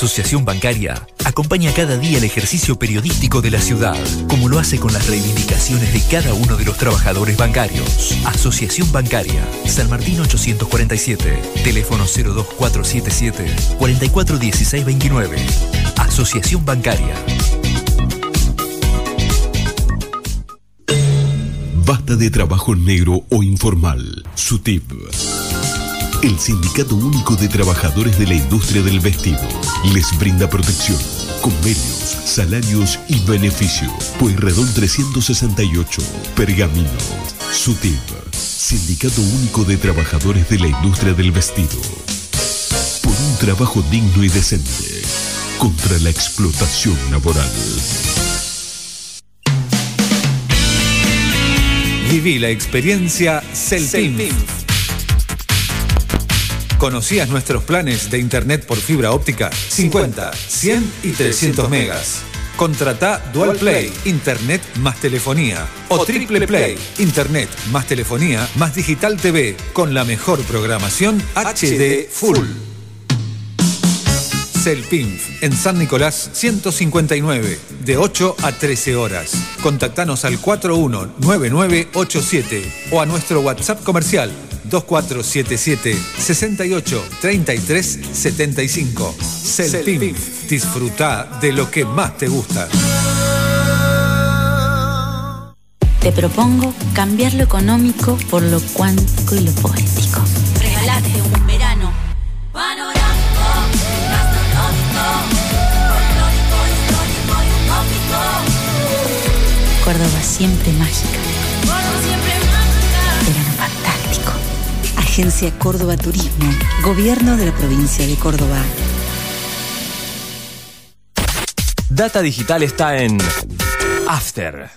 Asociación Bancaria acompaña cada día el ejercicio periodístico de la ciudad, como lo hace con las reivindicaciones de cada uno de los trabajadores bancarios. Asociación Bancaria, San Martín 847, teléfono 02477 441629. Asociación Bancaria. Basta de trabajo negro o informal. SUTIP. El Sindicato Único de Trabajadores de la Industria del Vestido les brinda protección, convenios, salarios y beneficio. Pueyrredón 368, Pergamino. SUTIP. Sindicato Único de Trabajadores de la Industria del Vestido. Por un trabajo digno y decente. Contra la explotación laboral. Viví la experiencia Celtim. ¿Conocías nuestros planes de internet por fibra óptica? 50, 100 y 300 megas. Contrata Dual Play, Internet más telefonía. O Triple Play, Internet más telefonía más Digital TV, con la mejor programación HD Full. Celpinf, en San Nicolás 159, de 8 a 13 horas. Contactanos al 419987 o a nuestro WhatsApp comercial 2477 68 33 75. Celpinf, disfruta de lo que más te gusta. Te propongo cambiar lo económico por lo cuántico y lo poético. Regalate un verano panorámico, gastronómico, folclórico, histórico y utópico. Córdoba siempre mágica. Agencia Córdoba Turismo. Gobierno de la provincia de Córdoba. Data Digital está en After.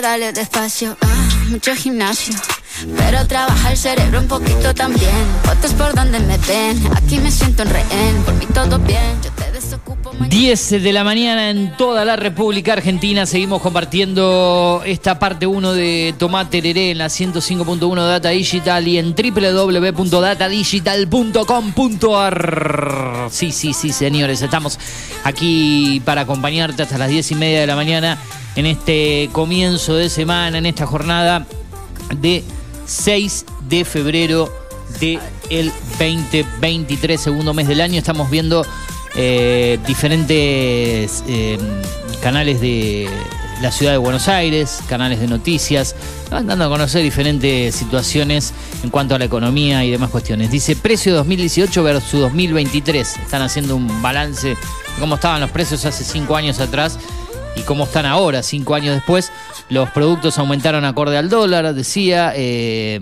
Dale despacio. Ah, mucho gimnasio. Pero trabaja el cerebro un poquito también. Fotos por donde me ven. Aquí me siento en rehén. Por mí todo bien. 10 de la mañana en toda la República Argentina. Seguimos compartiendo esta parte 1 de Tomate Tereré en la 105.1 Data Digital y en www.datadigital.com.ar. Sí, sí, sí, señores. Estamos aquí para acompañarte hasta las 10 y media de la mañana en este comienzo de semana, en esta jornada de 6 de febrero del 2023, segundo mes del año. Estamos viendo eh, diferentes eh, canales de la ciudad de Buenos Aires, canales de noticias, van dando a conocer diferentes situaciones en cuanto a la economía y demás cuestiones. Dice precio 2018 versus 2023. Están haciendo un balance de cómo estaban los precios hace cinco años atrás y cómo están ahora, cinco años después. Los productos aumentaron acorde al dólar, decía. eh,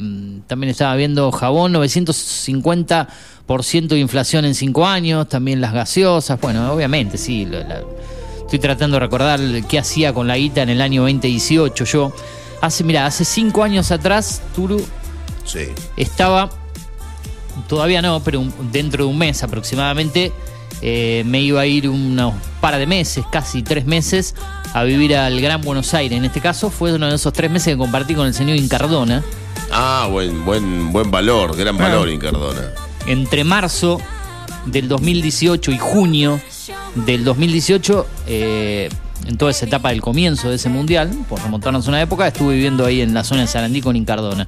también estaba viendo jabón, 950% de inflación en cinco años. También las gaseosas. Bueno, obviamente, sí. la- estoy tratando de recordar qué hacía con la guita en el año 2018. Yo, hace, mira, hace cinco años atrás, Turu Sí. estaba, todavía no, pero un- dentro de un mes aproximadamente, eh, me iba a ir unos par de meses, casi tres meses, a vivir al Gran Buenos Aires. En este caso fue uno de esos tres meses que compartí con el señor Incardona. Ah, buen, buen, buen valor, gran valor, Incardona. Entre marzo del 2018 y junio del 2018, eh, en toda esa etapa del comienzo de ese mundial, por remontarnos a una época, estuve viviendo ahí en la zona de Sarandí con Incardona.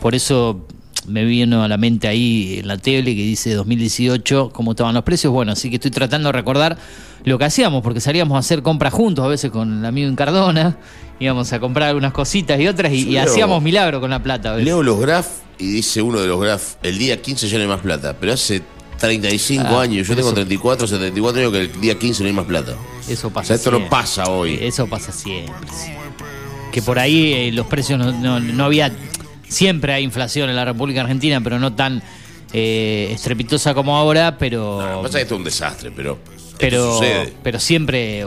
Por eso me vino a la mente ahí en la tele que dice 2018 cómo estaban los precios. Bueno, así que estoy tratando de recordar lo que hacíamos, porque salíamos a hacer compras juntos, a veces con el amigo Incardona, íbamos a comprar algunas cositas y otras y, hacíamos milagro con la plata. a veces. Leo los graf y dice uno de los graf, el día 15 ya no hay más plata, pero hace 35 Ah, años, yo tengo eso- 34, 74 años que el día 15 no hay más plata. Eso pasa O sea, esto no pasa hoy. Eso pasa siempre. Que por ahí eh, los precios no, no- no había. Siempre hay inflación en la República Argentina, pero no tan eh, estrepitosa como ahora, pero. Que pasa que esto es un desastre, pero, pero, siempre.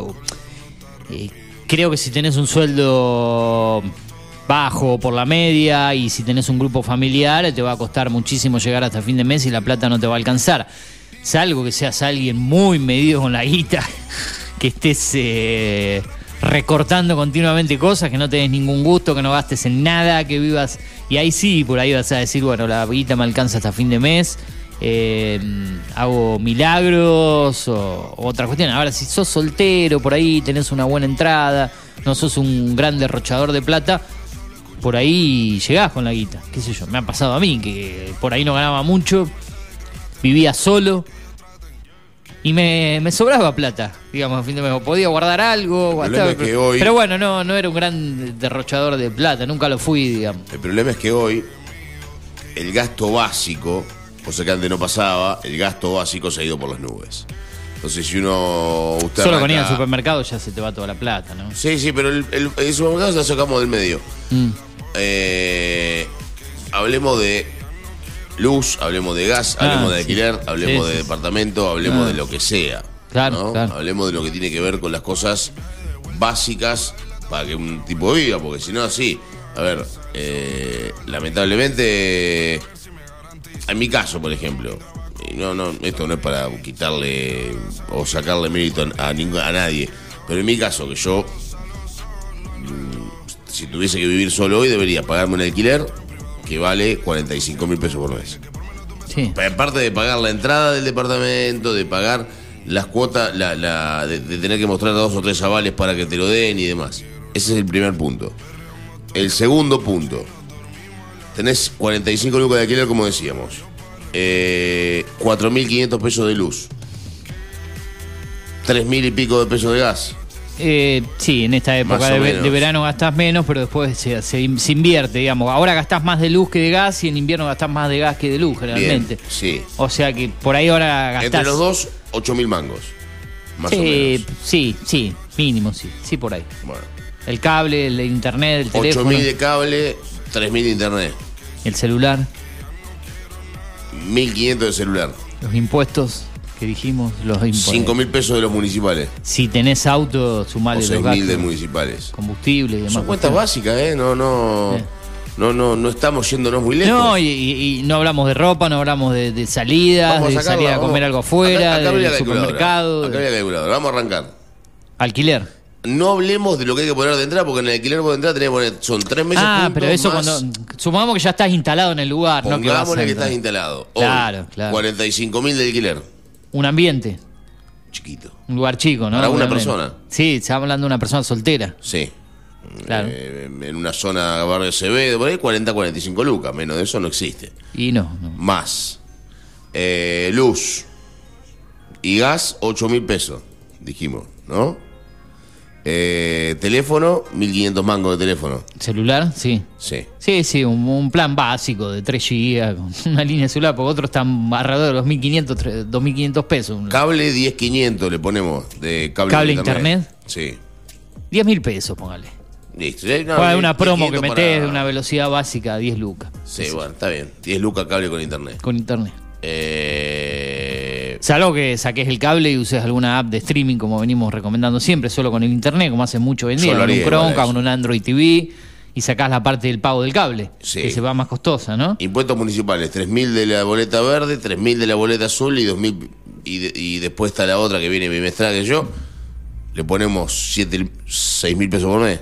eh, creo que si tenés un sueldo bajo por la media y si tenés un grupo familiar, te va a costar muchísimo llegar hasta fin de mes y la plata no te va a alcanzar. Salvo que seas alguien muy medido con la guita, que estés eh, recortando continuamente cosas, que no tenés ningún gusto, que no gastes en nada, que vivas. Y ahí sí, por ahí vas a decir, bueno, la guita me alcanza hasta fin de mes. eh, hago milagros o, otra cuestión. Ahora, si sos soltero, por ahí tenés una buena entrada, no sos un gran derrochador de plata, por ahí llegás con la guita. Qué sé yo, me ha pasado a mí, que por ahí no ganaba mucho, vivía solo y me, me sobraba plata, digamos, a fin de mes. Podía guardar algo, problema gastaba, es que pero, hoy- pero bueno, no, no era un gran derrochador de plata, nunca lo fui, digamos. El problema es que hoy el gasto básico, cosa que antes no pasaba, el gasto básico se ha ido por las nubes. Entonces, si uno. Usted Solo con ir al supermercado ya se te va toda la plata, ¿no? Sí, sí, pero el, el, el supermercado la sacamos del medio. Mm. Eh, hablemos de luz, hablemos de gas, Ah, hablemos de sí. alquiler, hablemos Sí, de sí, departamento, hablemos Ah. de lo que sea. Claro, ¿no? claro. Hablemos de lo que tiene que ver con las cosas básicas para que un tipo viva, porque si no, así. A ver, eh, lamentablemente, en mi caso, por ejemplo, y no, no, esto no es para quitarle o sacarle mérito a, ningún- a nadie, pero en mi caso, que yo mm, si tuviese que vivir solo hoy, debería pagarme un alquiler que vale 45 mil pesos por mes. Sí. Aparte de pagar la entrada del departamento, de pagar las cuotas, la, la- de, de tener que mostrar dos o tres avales para que te lo den y demás. Ese es el primer punto. El segundo punto. Tenés 45 lucas de alquiler, como decíamos. Eh, 4.500 pesos de luz. 3.000 y pico de pesos de gas. Eh, sí, en esta época de, verano gastás menos, pero después se, se- se invierte, digamos. Ahora gastás más de luz que de gas y en invierno gastás más de gas que de luz, generalmente. Bien, sí. O sea que por ahí ahora gastás. Entre los dos, 8.000 mangos. Más o Sí, menos. sí, sí, mínimo, sí, sí por ahí. Bueno. El cable, el internet, el teléfono, 8.000 de cable, 3.000 de internet. el celular, 1.500 de celular. los impuestos que dijimos, los impuestos. 5.000 pesos de los municipales. Si tenés auto, O sumale los 6.000 gastos, de municipales. combustible y demás. Son cuentas básicas, ¿eh? No, no, Sí. no, no, no estamos yéndonos muy lejos. No, y, no hablamos de ropa, no hablamos de, de salidas, de salir a vamos. comer algo afuera, Acá- acá calculadora. supermercado, Acá de-. Vamos a arrancar. alquiler. No hablemos de lo que hay que poner de entrada, porque en el alquiler de entrada tenés que poner, son tres meses Ah, pero eso más- cuando. Supongamos que ya estás instalado en el lugar, no que vas a que estás instalado. Hoy, Claro, claro. 45 mil de alquiler. Un ambiente, Chiquito. un lugar chico, ¿no? Para una persona. Sí, se hablando de una persona soltera. Sí. Claro. Eh, en una zona barrio Acevedo, por ahí 40, 45 lucas. Menos de eso no existe. Y no, no. Más. Eh, luz. Y gas, 8 mil pesos. Dijimos, ¿no? Eh, teléfono, 1500 mangos de teléfono. ¿Celular? Sí. Sí. Sí, sí, un, un plan básico de 3 GB, una línea de celular, porque otros están alrededor de los 1.500, tre- 2.500 pesos. Cable 10500 le ponemos de cable, ¿Cable de internet? Sí. 10.000 pesos, póngale. Listo. Eh, no, 10, una promo que 1500 metés para- de una velocidad básica, 10 lucas. Sí, bueno, está bien. 10 lucas cable con internet. Con internet. Eh, Salvo que saques el cable y uses alguna app de streaming como venimos recomendando siempre, solo con el internet, como hacen mucho hoy en día, con un Chromecast, con un Android TV y sacás la parte del pago del cable, Sí. que se va más costosa, ¿no? Impuestos municipales, 3.000 de la boleta verde, 3.000 de la boleta azul y 2.000 y, de- y después está la otra que viene bimestral que yo. Le ponemos 7, 6.000 pesos por mes.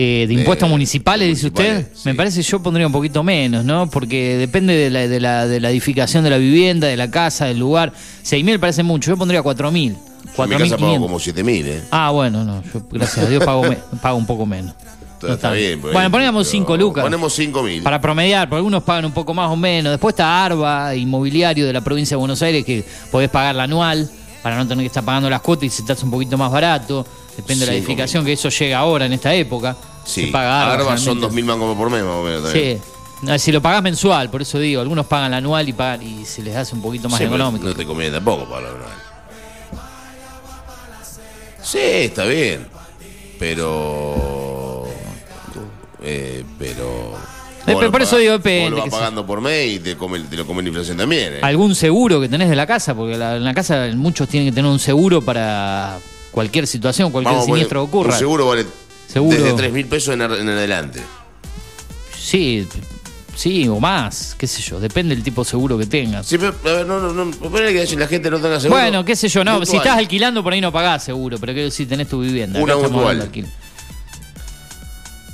Eh, de impuestos municipales, dice municipales, usted. Me parece yo pondría un poquito menos, ¿no? Porque depende de la, de, la, de la edificación de la vivienda, de la casa, del lugar. 6.000 parece mucho, yo pondría 4.000. Yo en mi casa pago 4.500. como 7.000, ¿eh? Ah, bueno, no, yo gracias a Dios pago, me- pago un poco menos. Está, está bien. pues, Bueno, pongamos pero 5 lucas. Ponemos 5.000. Para promediar, porque algunos pagan un poco más o menos. Después está ARBA, inmobiliario de la provincia de Buenos Aires, que podés pagar la anual para no tener que estar pagando las cuotas y se te hace un poquito más barato. Depende de la edificación, que eso llega ahora en esta época. Sí, Se paga ARBA. Son generalmente. 2.000 mangos por mes más o menos. también. Sí. Si lo pagás mensual, por eso digo, algunos pagan la anual y pagan y se les hace un poquito más Sí, económico. No te conviene tampoco para la anual. Sí, está bien. Pero. Eh, pero. Eh, por eso digo, vos depende, lo vas pagando por mes y te, come, te lo come la inflación también. ¿eh? algún seguro que tenés de la casa, porque la- en la casa muchos tienen que tener un seguro para cualquier situación, cualquier Vamos poner, siniestro que ocurra. Un seguro vale Seguro. desde 3 mil pesos en, en adelante. Sí, sí, o más, qué sé yo, depende del tipo de seguro que tengas. Sí, pero, a ver, no, no, no. Que la gente no tenga seguro. bueno, qué sé yo, no, si estás alquilando por ahí no pagás seguro, pero que si tenés tu vivienda. Una mutual.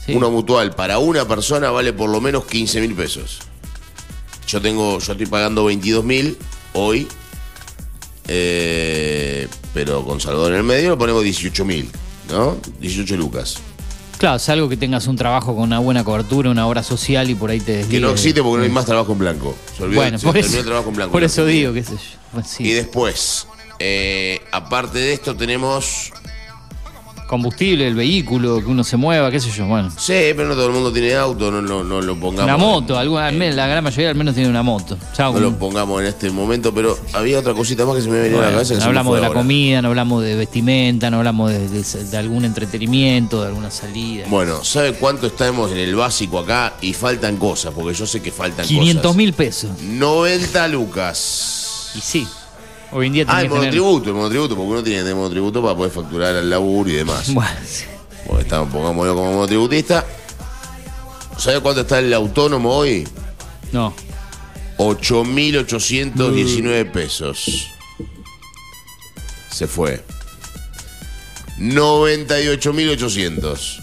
Sí. Una mutual para una persona vale por lo menos 15 mil pesos. Yo tengo, yo estoy pagando 22 mil hoy, eh, pero con Salvador en el medio lo ponemos 18 mil, ¿no? 18 lucas. Claro, es algo que tengas un trabajo con una buena cobertura, una obra social y por ahí te Que desligue. no existe porque no hay más trabajo en blanco. Se olvidó, Bueno, se por eso, el trabajo en blanco. por eso digo, qué sé yo. Bueno, sí. Y después, eh, aparte de esto, tenemos. Combustible, el vehículo, que uno se mueva, qué sé yo, bueno. Sí, pero no todo el mundo tiene auto, no, no, no lo pongamos. Una en- moto, alguna, al menos- la gran mayoría al menos tiene una moto. No lo pongamos en este momento, pero había otra cosita más que se me venía a la cabeza. que no hablamos de la ahora. comida, no hablamos de vestimenta, no hablamos de, de- de algún entretenimiento, de alguna salida. Bueno, ¿sabe cuánto estamos en el básico acá? Y faltan cosas, porque yo sé que faltan 500 cosas. mil pesos. 90 lucas. Y sí, hoy en día Ah, el que tener- monotributo, el monotributo, porque uno tiene de monotributo para poder facturar al laburo y demás. Bueno, sí. Bueno, estamos, pongámoslo como monotributista. ¿Sabe cuánto está el autónomo hoy? No. 8.819 pesos. Se fue. 98.800.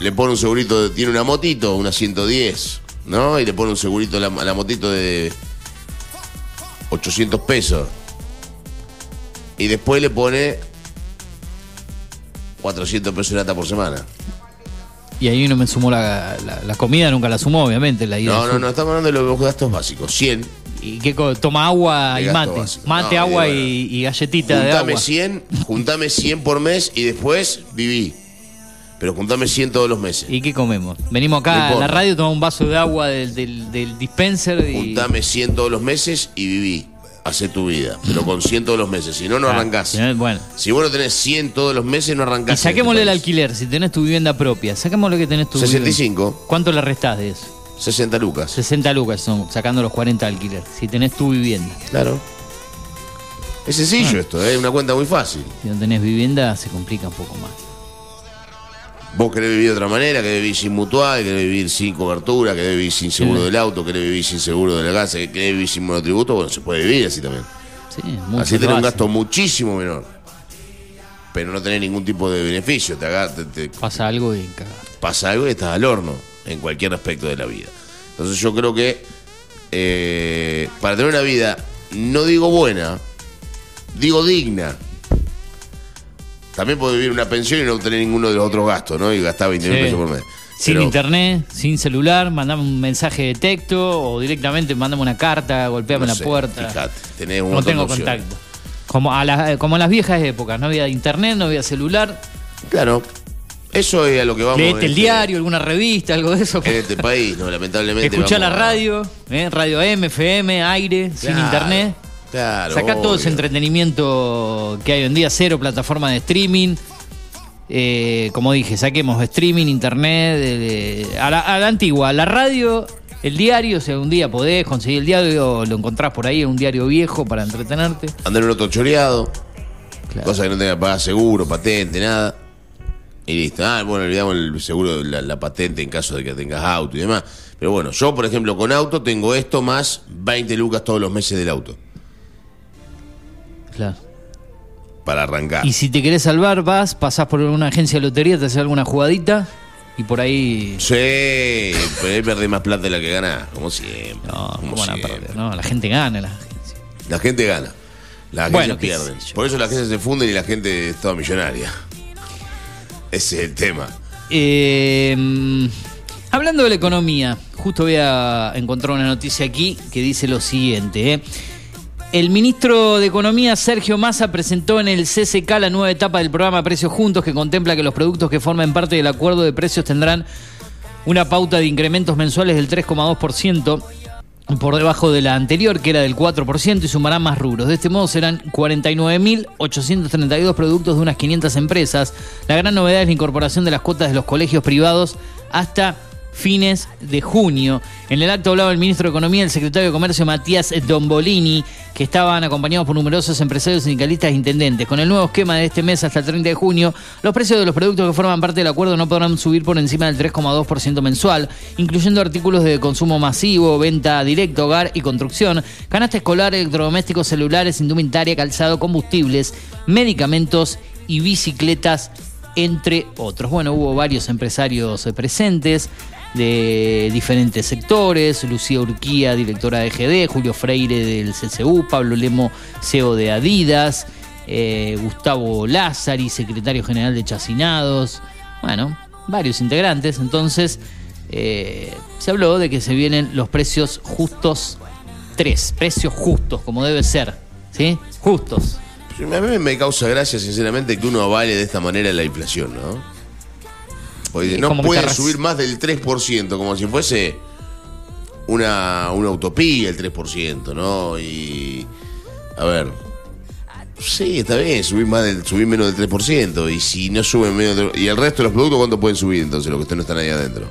Le pone un segurito, de- tiene una motito, una 110, ¿no? Y le pone un segurito a la, a la motito de 800 pesos. Y después le pone 400 pesos de lata por semana. Y ahí uno me sumó la, la- la comida, nunca la sumó, obviamente. La No, no, no, estamos hablando de los gastos básicos. 100. ¿Y qué Toma agua De y mate. básico. Mate, No, agua y bueno. y, y galletita de Juntame agua. 100, juntame 100 por mes y después viví. Pero juntame 100 todos los meses. ¿Y qué comemos? Venimos No acá a la radio, tomamos un vaso de agua del, del, del dispenser y. Juntame 100 todos los meses y viví. Hace tu vida, pero con 100 todos los meses. Si no, no Ah, arrancás. si no, bueno. Si vos no tenés 100 todos los meses, no Y arrancás. saquémosle el este alquiler, si tenés tu vivienda propia. Saquémosle que tenés tu país. vivienda. 65, ¿Cuánto le restás de eso? 60 lucas. 60 lucas son, sacando los 40 de alquiler. Si tenés tu vivienda. Claro. Es sencillo Ah. esto, es una cuenta muy fácil. Si no tenés vivienda, se complica un poco más. Vos querés vivir de otra manera, querés vivir sin mutual, querés vivir sin cobertura, querés vivir sin seguro del auto, querés vivir sin seguro de la casa, querés vivir sin monotributo, bueno, se puede vivir así también. Sí, así tenés un gasto muchísimo menor. Pero no tenés ningún tipo de beneficio, te, haga- te- te Pasa algo y cagás. pasa algo y estás al horno en cualquier aspecto de la vida. Entonces yo creo que eh, para tener una vida, no digo buena, digo digna. También puedo vivir una pensión y no tener ninguno de los otros gastos, ¿no? Y gastar 20 mil Sí. pesos por mes. Sin Pero- internet, sin celular, mandame un mensaje de texto o directamente mandame una carta, golpeame no la sé, puerta. fíjate, tenés un no tengo opciones. contacto. Como, a las- como en las viejas épocas, no había internet, no había celular. Claro, eso es a lo que vamos. Leete el este- diario, alguna revista, algo de eso. En este país, ¿no? Lamentablemente. Escuchá la radio, ¿eh? radio AM, FM, aire, sin internet. Claro. Sacá todo ese entretenimiento que hay hoy en día, cero plataforma de streaming. Eh, como dije, saquemos streaming, internet, de- de- a, la, a la antigua, la radio, el diario, si algún día podés conseguir el diario, lo encontrás por ahí, un diario viejo para entretenerte. Andar en auto choreado. Cosa que no tenga que pagar seguro, patente, nada. Y listo. Ah, bueno, olvidamos el seguro, la, la patente en caso de que tengas auto y demás. Pero bueno, yo, por ejemplo, con auto tengo esto más 20 lucas todos los meses del auto. Claro. Para arrancar. Y si te querés salvar, vas, pasás por una agencia de lotería, te haces alguna jugadita y por ahí. Sí, pero ahí perdés más plata de la que ganás, como siempre. No, como ¿cómo van a siempre. perder? No, la gente gana. La... La gente gana. Las Bueno, agencias qué pierden. Por eso las agencias se funden y la gente es toda millonaria. Ese es el tema. Eh, mm, hablando de la economía, justo voy a encontrar una noticia aquí que dice lo siguiente. ¿eh? El ministro de Economía, Sergio Massa, presentó en el CCK la nueva etapa del programa Precios Juntos que contempla que los productos que formen parte del acuerdo de precios tendrán una pauta de incrementos mensuales del 3,2% por debajo de la anterior, que era del 4%, y sumará más rubros. De este modo serán 49.832 productos de unas 500 empresas. La gran novedad es la incorporación de las cuotas de los colegios privados hasta fines de junio. En el acto hablaba el ministro de Economía y el secretario de Comercio Matías Dombolini, que estaban acompañados por numerosos empresarios, sindicalistas e intendentes. Con el nuevo esquema de este mes hasta el 30 de junio, los precios de los productos que forman parte del acuerdo no podrán subir por encima del 3,2% mensual, incluyendo artículos de consumo masivo, venta directa, hogar y construcción, canasta escolar, electrodomésticos, celulares, indumentaria, calzado, combustibles, medicamentos y bicicletas entre otros. Bueno, hubo varios empresarios eh, presentes de diferentes sectores, Lucía Urquía, directora de GD, Julio Freire del CCU, Pablo Lemo, CEO de Adidas, eh, Gustavo Lázari, secretario general de Chacinados, bueno, varios integrantes. Entonces, eh, se habló de que se vienen los precios justos, tres, precios justos, como debe ser, ¿sí? Justos. A mí me causa gracia, sinceramente, que uno avale de esta manera la inflación, ¿no? Porque no puede subir más del 3%, como si fuese una, una utopía el 3%, ¿no? Y. A ver. Sí, está bien, subir, más del, subir menos del 3%. Y si no suben menos del- ¿Y el resto de los productos cuánto pueden subir entonces, los que no están ahí adentro?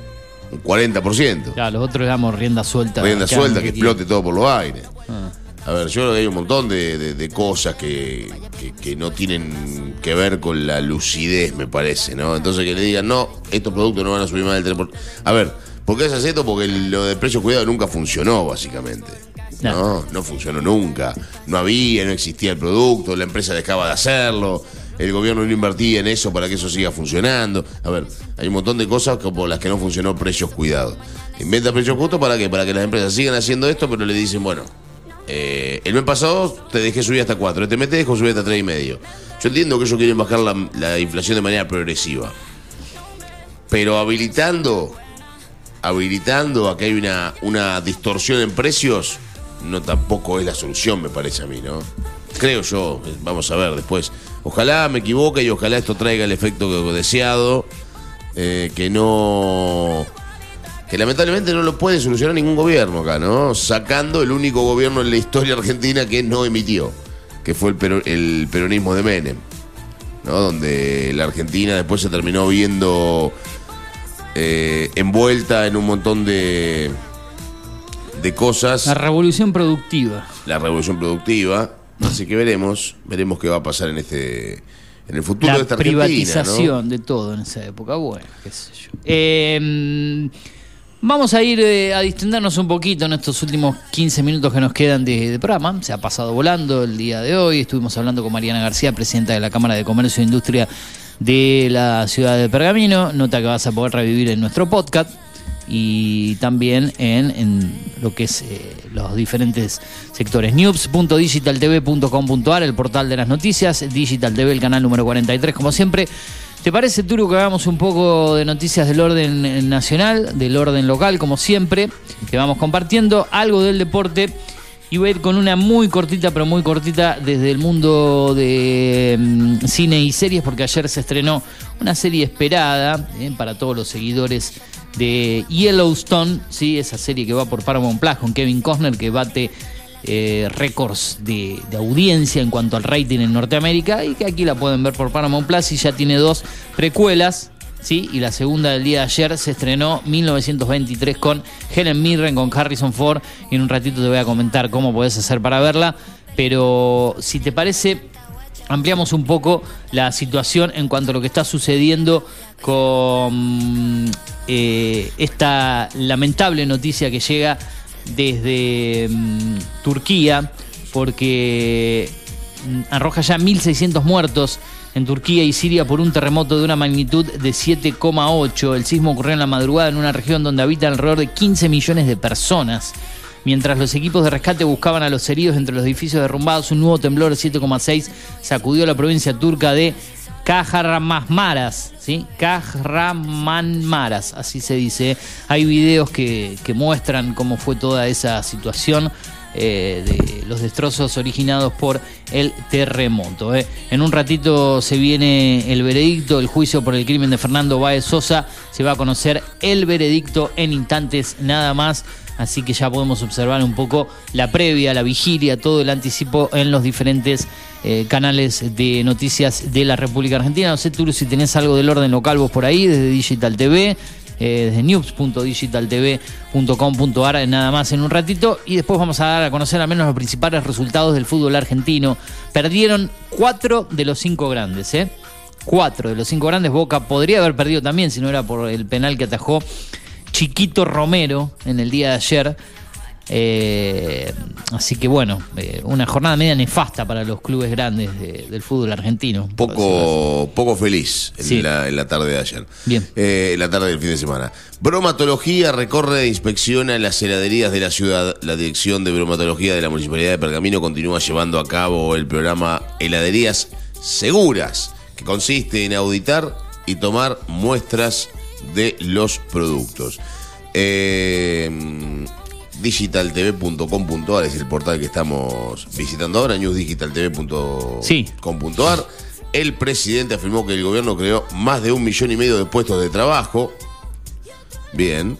Un 40%. Ya, los otros le damos rienda suelta. Rienda suelta, que explote todo por los aires. Ah. A ver, yo creo que hay un montón de, de- de cosas que, que- que no tienen que ver con la lucidez, me parece, ¿no? Entonces que le digan, no, estos productos no van a subir más del 3%. A ver, ¿por qué haces esto? Porque lo de precio cuidado nunca funcionó, básicamente. No, no funcionó nunca. No había, no existía el producto, la empresa dejaba de hacerlo, el gobierno no invertía en eso para que eso siga funcionando. A ver, hay un montón de cosas como las que no funcionó precios cuidados. Inventa precios justos para qué? Para que las empresas sigan haciendo esto, pero le dicen, bueno, eh, el mes pasado te dejé subir hasta 4, este mes te subir hasta tres y medio. Yo entiendo que ellos quieren bajar la, la inflación de manera progresiva. Pero habilitando, habilitando a que hay una, una distorsión en precios, no tampoco es la solución, me parece a mí, ¿no? Creo yo, vamos a ver después. Ojalá me equivoque y ojalá esto traiga el efecto deseado, eh, que no que lamentablemente no lo puede solucionar ningún gobierno acá, ¿no? Sacando el único gobierno en la historia argentina que no emitió, que fue el, pero- el peronismo de Menem, ¿no? Donde la Argentina después se terminó viendo eh, envuelta en un montón de, de cosas. La revolución productiva. la revolución productiva. Así que veremos, veremos qué va a pasar en este en el futuro de La esta Argentina. privatización ¿no? de todo en esa época. Bueno, qué sé yo. Eh, vamos a ir eh, a distendernos un poquito en estos últimos 15 minutos que nos quedan de, de programa. Se ha pasado volando el día de hoy. Estuvimos hablando con Mariana García, presidenta de la Cámara de Comercio e Industria de la ciudad de Pergamino. Nota que vas a poder revivir en nuestro podcast y también en, en lo que es eh, los diferentes sectores. news.digitaltv.com.ar, el portal de las noticias, Digital TV, el canal número 43, como siempre. ¿Te parece, Turu, que hagamos un poco de noticias del orden eh, nacional, del orden local, como siempre, que vamos compartiendo, algo del deporte y voy a ir con una muy cortita, pero muy cortita desde el mundo de mm, cine y series, porque ayer se estrenó una serie esperada eh, para todos los seguidores de Yellowstone, ¿sí? esa serie que va por Paramount Plus con Kevin Costner, que bate eh, récords de, audiencia en cuanto al rating en Norteamérica y que aquí la pueden ver por Paramount Plus y ya tiene dos precuelas. ¿sí? Y la segunda del día de ayer se estrenó 1923 con Helen Mirren, con Harrison Ford. Y en un ratito te voy a comentar cómo podés hacer para verla. Pero si te parece, ampliamos un poco la situación en cuanto a lo que está sucediendo con eh, esta lamentable noticia que llega desde mm, Turquía, porque mm, arroja ya 1.600 muertos en Turquía y Siria por un terremoto de una magnitud de 7,8. El sismo ocurrió en la madrugada en una región donde habitan alrededor de 15 millones de personas. Mientras los equipos de rescate buscaban a los heridos entre los edificios derrumbados, un nuevo temblor de 7,6 sacudió la provincia turca de Kahramanmaras, ¿sí? Así se dice. Hay videos que, muestran cómo fue toda esa situación eh, de los destrozos originados por el terremoto. ¿eh? En un ratito se viene el veredicto, el juicio por el crimen de Fernando Báez Sosa. Se va a conocer el veredicto en instantes nada más. Así que ya podemos observar un poco la previa, la vigilia, todo el anticipo en los diferentes eh, canales de noticias de la República Argentina. No sé, Turu, si tenés algo del orden local vos por ahí, desde Digital TV, eh, desde news.digitaltv.com.ar, nada más en un ratito. Y después vamos a dar a conocer al menos los principales resultados del fútbol argentino. Perdieron cuatro de los cinco grandes, ¿eh? Cuatro de los cinco grandes. Boca podría haber perdido también si no era por el penal que atajó Chiquito Romero en el día de ayer. Eh, así que bueno, eh, una jornada media nefasta para los clubes grandes de- del fútbol argentino. Poco, poco feliz en, Sí. la, en la tarde de ayer. Bien. Eh, en la tarde del fin de semana. Bromatología recorre e inspecciona las heladerías de la ciudad. La dirección de bromatología de la Municipalidad de Pergamino continúa llevando a cabo el programa Heladerías Seguras, que consiste en auditar y tomar muestras de los productos. Eh, digitaltv.com.ar es el portal que estamos visitando ahora, newsdigitaltv.com.ar. El presidente afirmó que el gobierno creó más de un millón y medio de puestos de trabajo. Bien.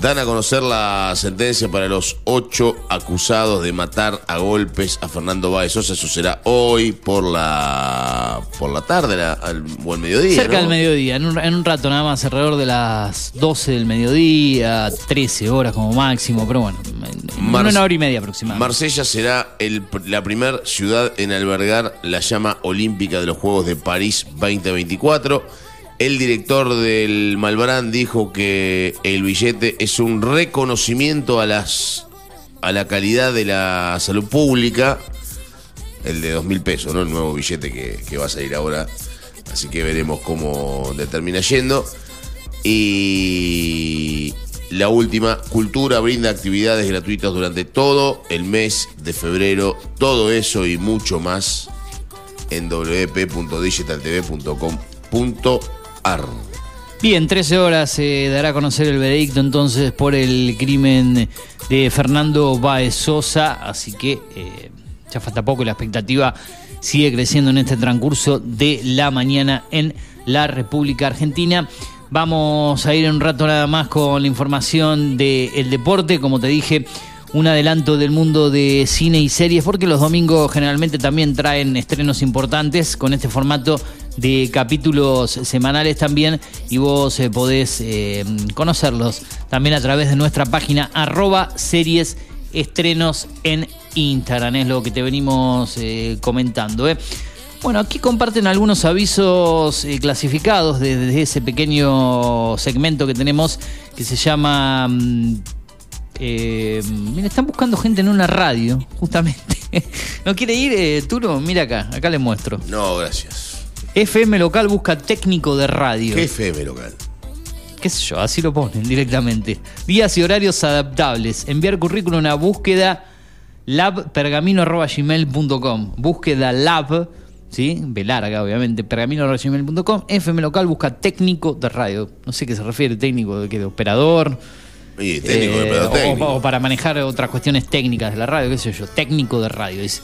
Dan a conocer la sentencia para los ocho acusados de matar a golpes a Fernando Báez Sosa. Eso será hoy por la por la tarde la- al, o al mediodía. Cerca ¿no? del mediodía, en un, en un rato nada más, alrededor de las 12 del mediodía, 13 horas como máximo, pero bueno, en, Mar- una hora y media aproximadamente. Marsella será el- la primera ciudad en albergar la llama olímpica de los Juegos de París 2024. El director del Malbrán dijo que el billete es un reconocimiento a la calidad de la salud pública. El de dos mil pesos, ¿no? El nuevo billete que, va a salir ahora. Así que veremos cómo termina yendo. Y la última, Cultura brinda actividades gratuitas durante todo el mes de febrero. Todo eso y mucho más en wp.digitaltv.com.ar. Bien, 13 horas se dará a conocer el veredicto entonces por el crimen de Fernando Baez Sosa, así que eh, ya falta poco y la expectativa sigue creciendo en este transcurso de la mañana en la República Argentina. Vamos a ir un rato nada más con la información del deporte, como te dije, un adelanto del mundo de cine y series, porque los domingos generalmente también traen estrenos importantes con este formato de capítulos semanales también y vos eh, podés eh, conocerlos también a través de nuestra página arroba series estrenos en Instagram, es lo que te venimos eh, comentando. ¿eh? Bueno, aquí comparten algunos avisos clasificados desde ese pequeño segmento que tenemos que se llama... mm, eh, mira, están buscando gente en una radio, justamente. ¿No quiere ir, eh, Turo? Mira acá, acá les muestro. No, gracias. FM local busca técnico de radio. ¿Qué FM local? qué sé yo, así lo ponen directamente. Días y horarios adaptables. Enviar currículum a búsqueda labpergamino.gmail.com. Búsqueda lab, ¿sí? B larga, obviamente, pergamino.gmail.com. FM local busca técnico de radio. No sé qué se refiere, técnico de qué, de operador. Y técnico, Eh, pero o- técnico. O, para manejar otras cuestiones técnicas de la radio, qué sé yo, técnico de radio. dice.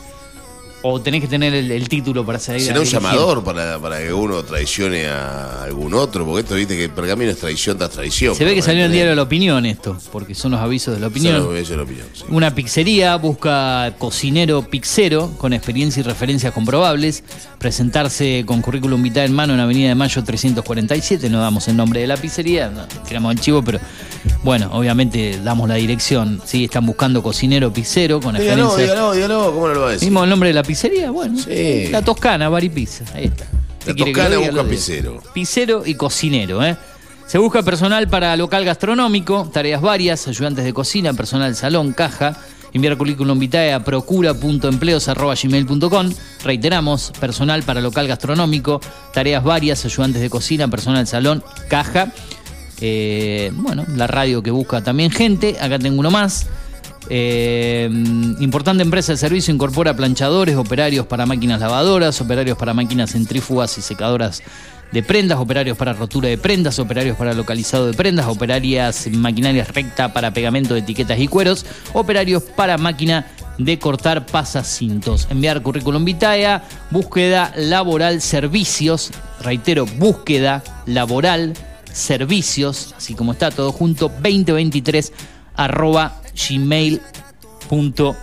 O tenés que tener el, el título para salir ¿Será un llamador para, para que uno traicione a algún otro? Porque esto, viste, que pergamino es traición tras traición. Se ve que salió en el diario de La Opinión esto, porque son los avisos de La Opinión. la opinión. sí. Una pizzería busca cocinero pizzero con experiencia y referencias comprobables. Presentarse con currículum vitae en mano en Avenida de Mayo 347. No damos el nombre de la pizzería, no, tiramos el chivo, pero bueno, obviamente damos la dirección. Sí, están buscando cocinero pizzero con Dígalo, experiencia. dígalo, dígalo, ¿cómo no lo va a decir? ¿Mismo el nombre de la pizzería? Bueno, Sí. la Toscana, Bar y Pizza. Ahí está. La Si Toscana busca pizzero. Pizzero y cocinero, ¿eh? Se busca personal para local gastronómico, tareas varias, ayudantes de cocina, personal salón, caja. Enviar currículum vitae a procura.empleos.gmail.com. Reiteramos, personal para local gastronómico, tareas varias, ayudantes de cocina, personal salón, caja. Eh, bueno, la radio que busca también gente. Acá tengo uno más. Eh, importante empresa de servicio incorpora planchadores, operarios para máquinas lavadoras, operarios para máquinas centrífugas y secadoras de prendas, operarios para rotura de prendas, operarios para localizado de prendas, operarias maquinarias recta para pegamento de etiquetas y cueros, operarios para máquina de cortar pasacintos. Enviar currículum vitae búsqueda laboral servicios, reitero, búsqueda laboral servicios, así como está todo junto, 2023 arroba gmail.com.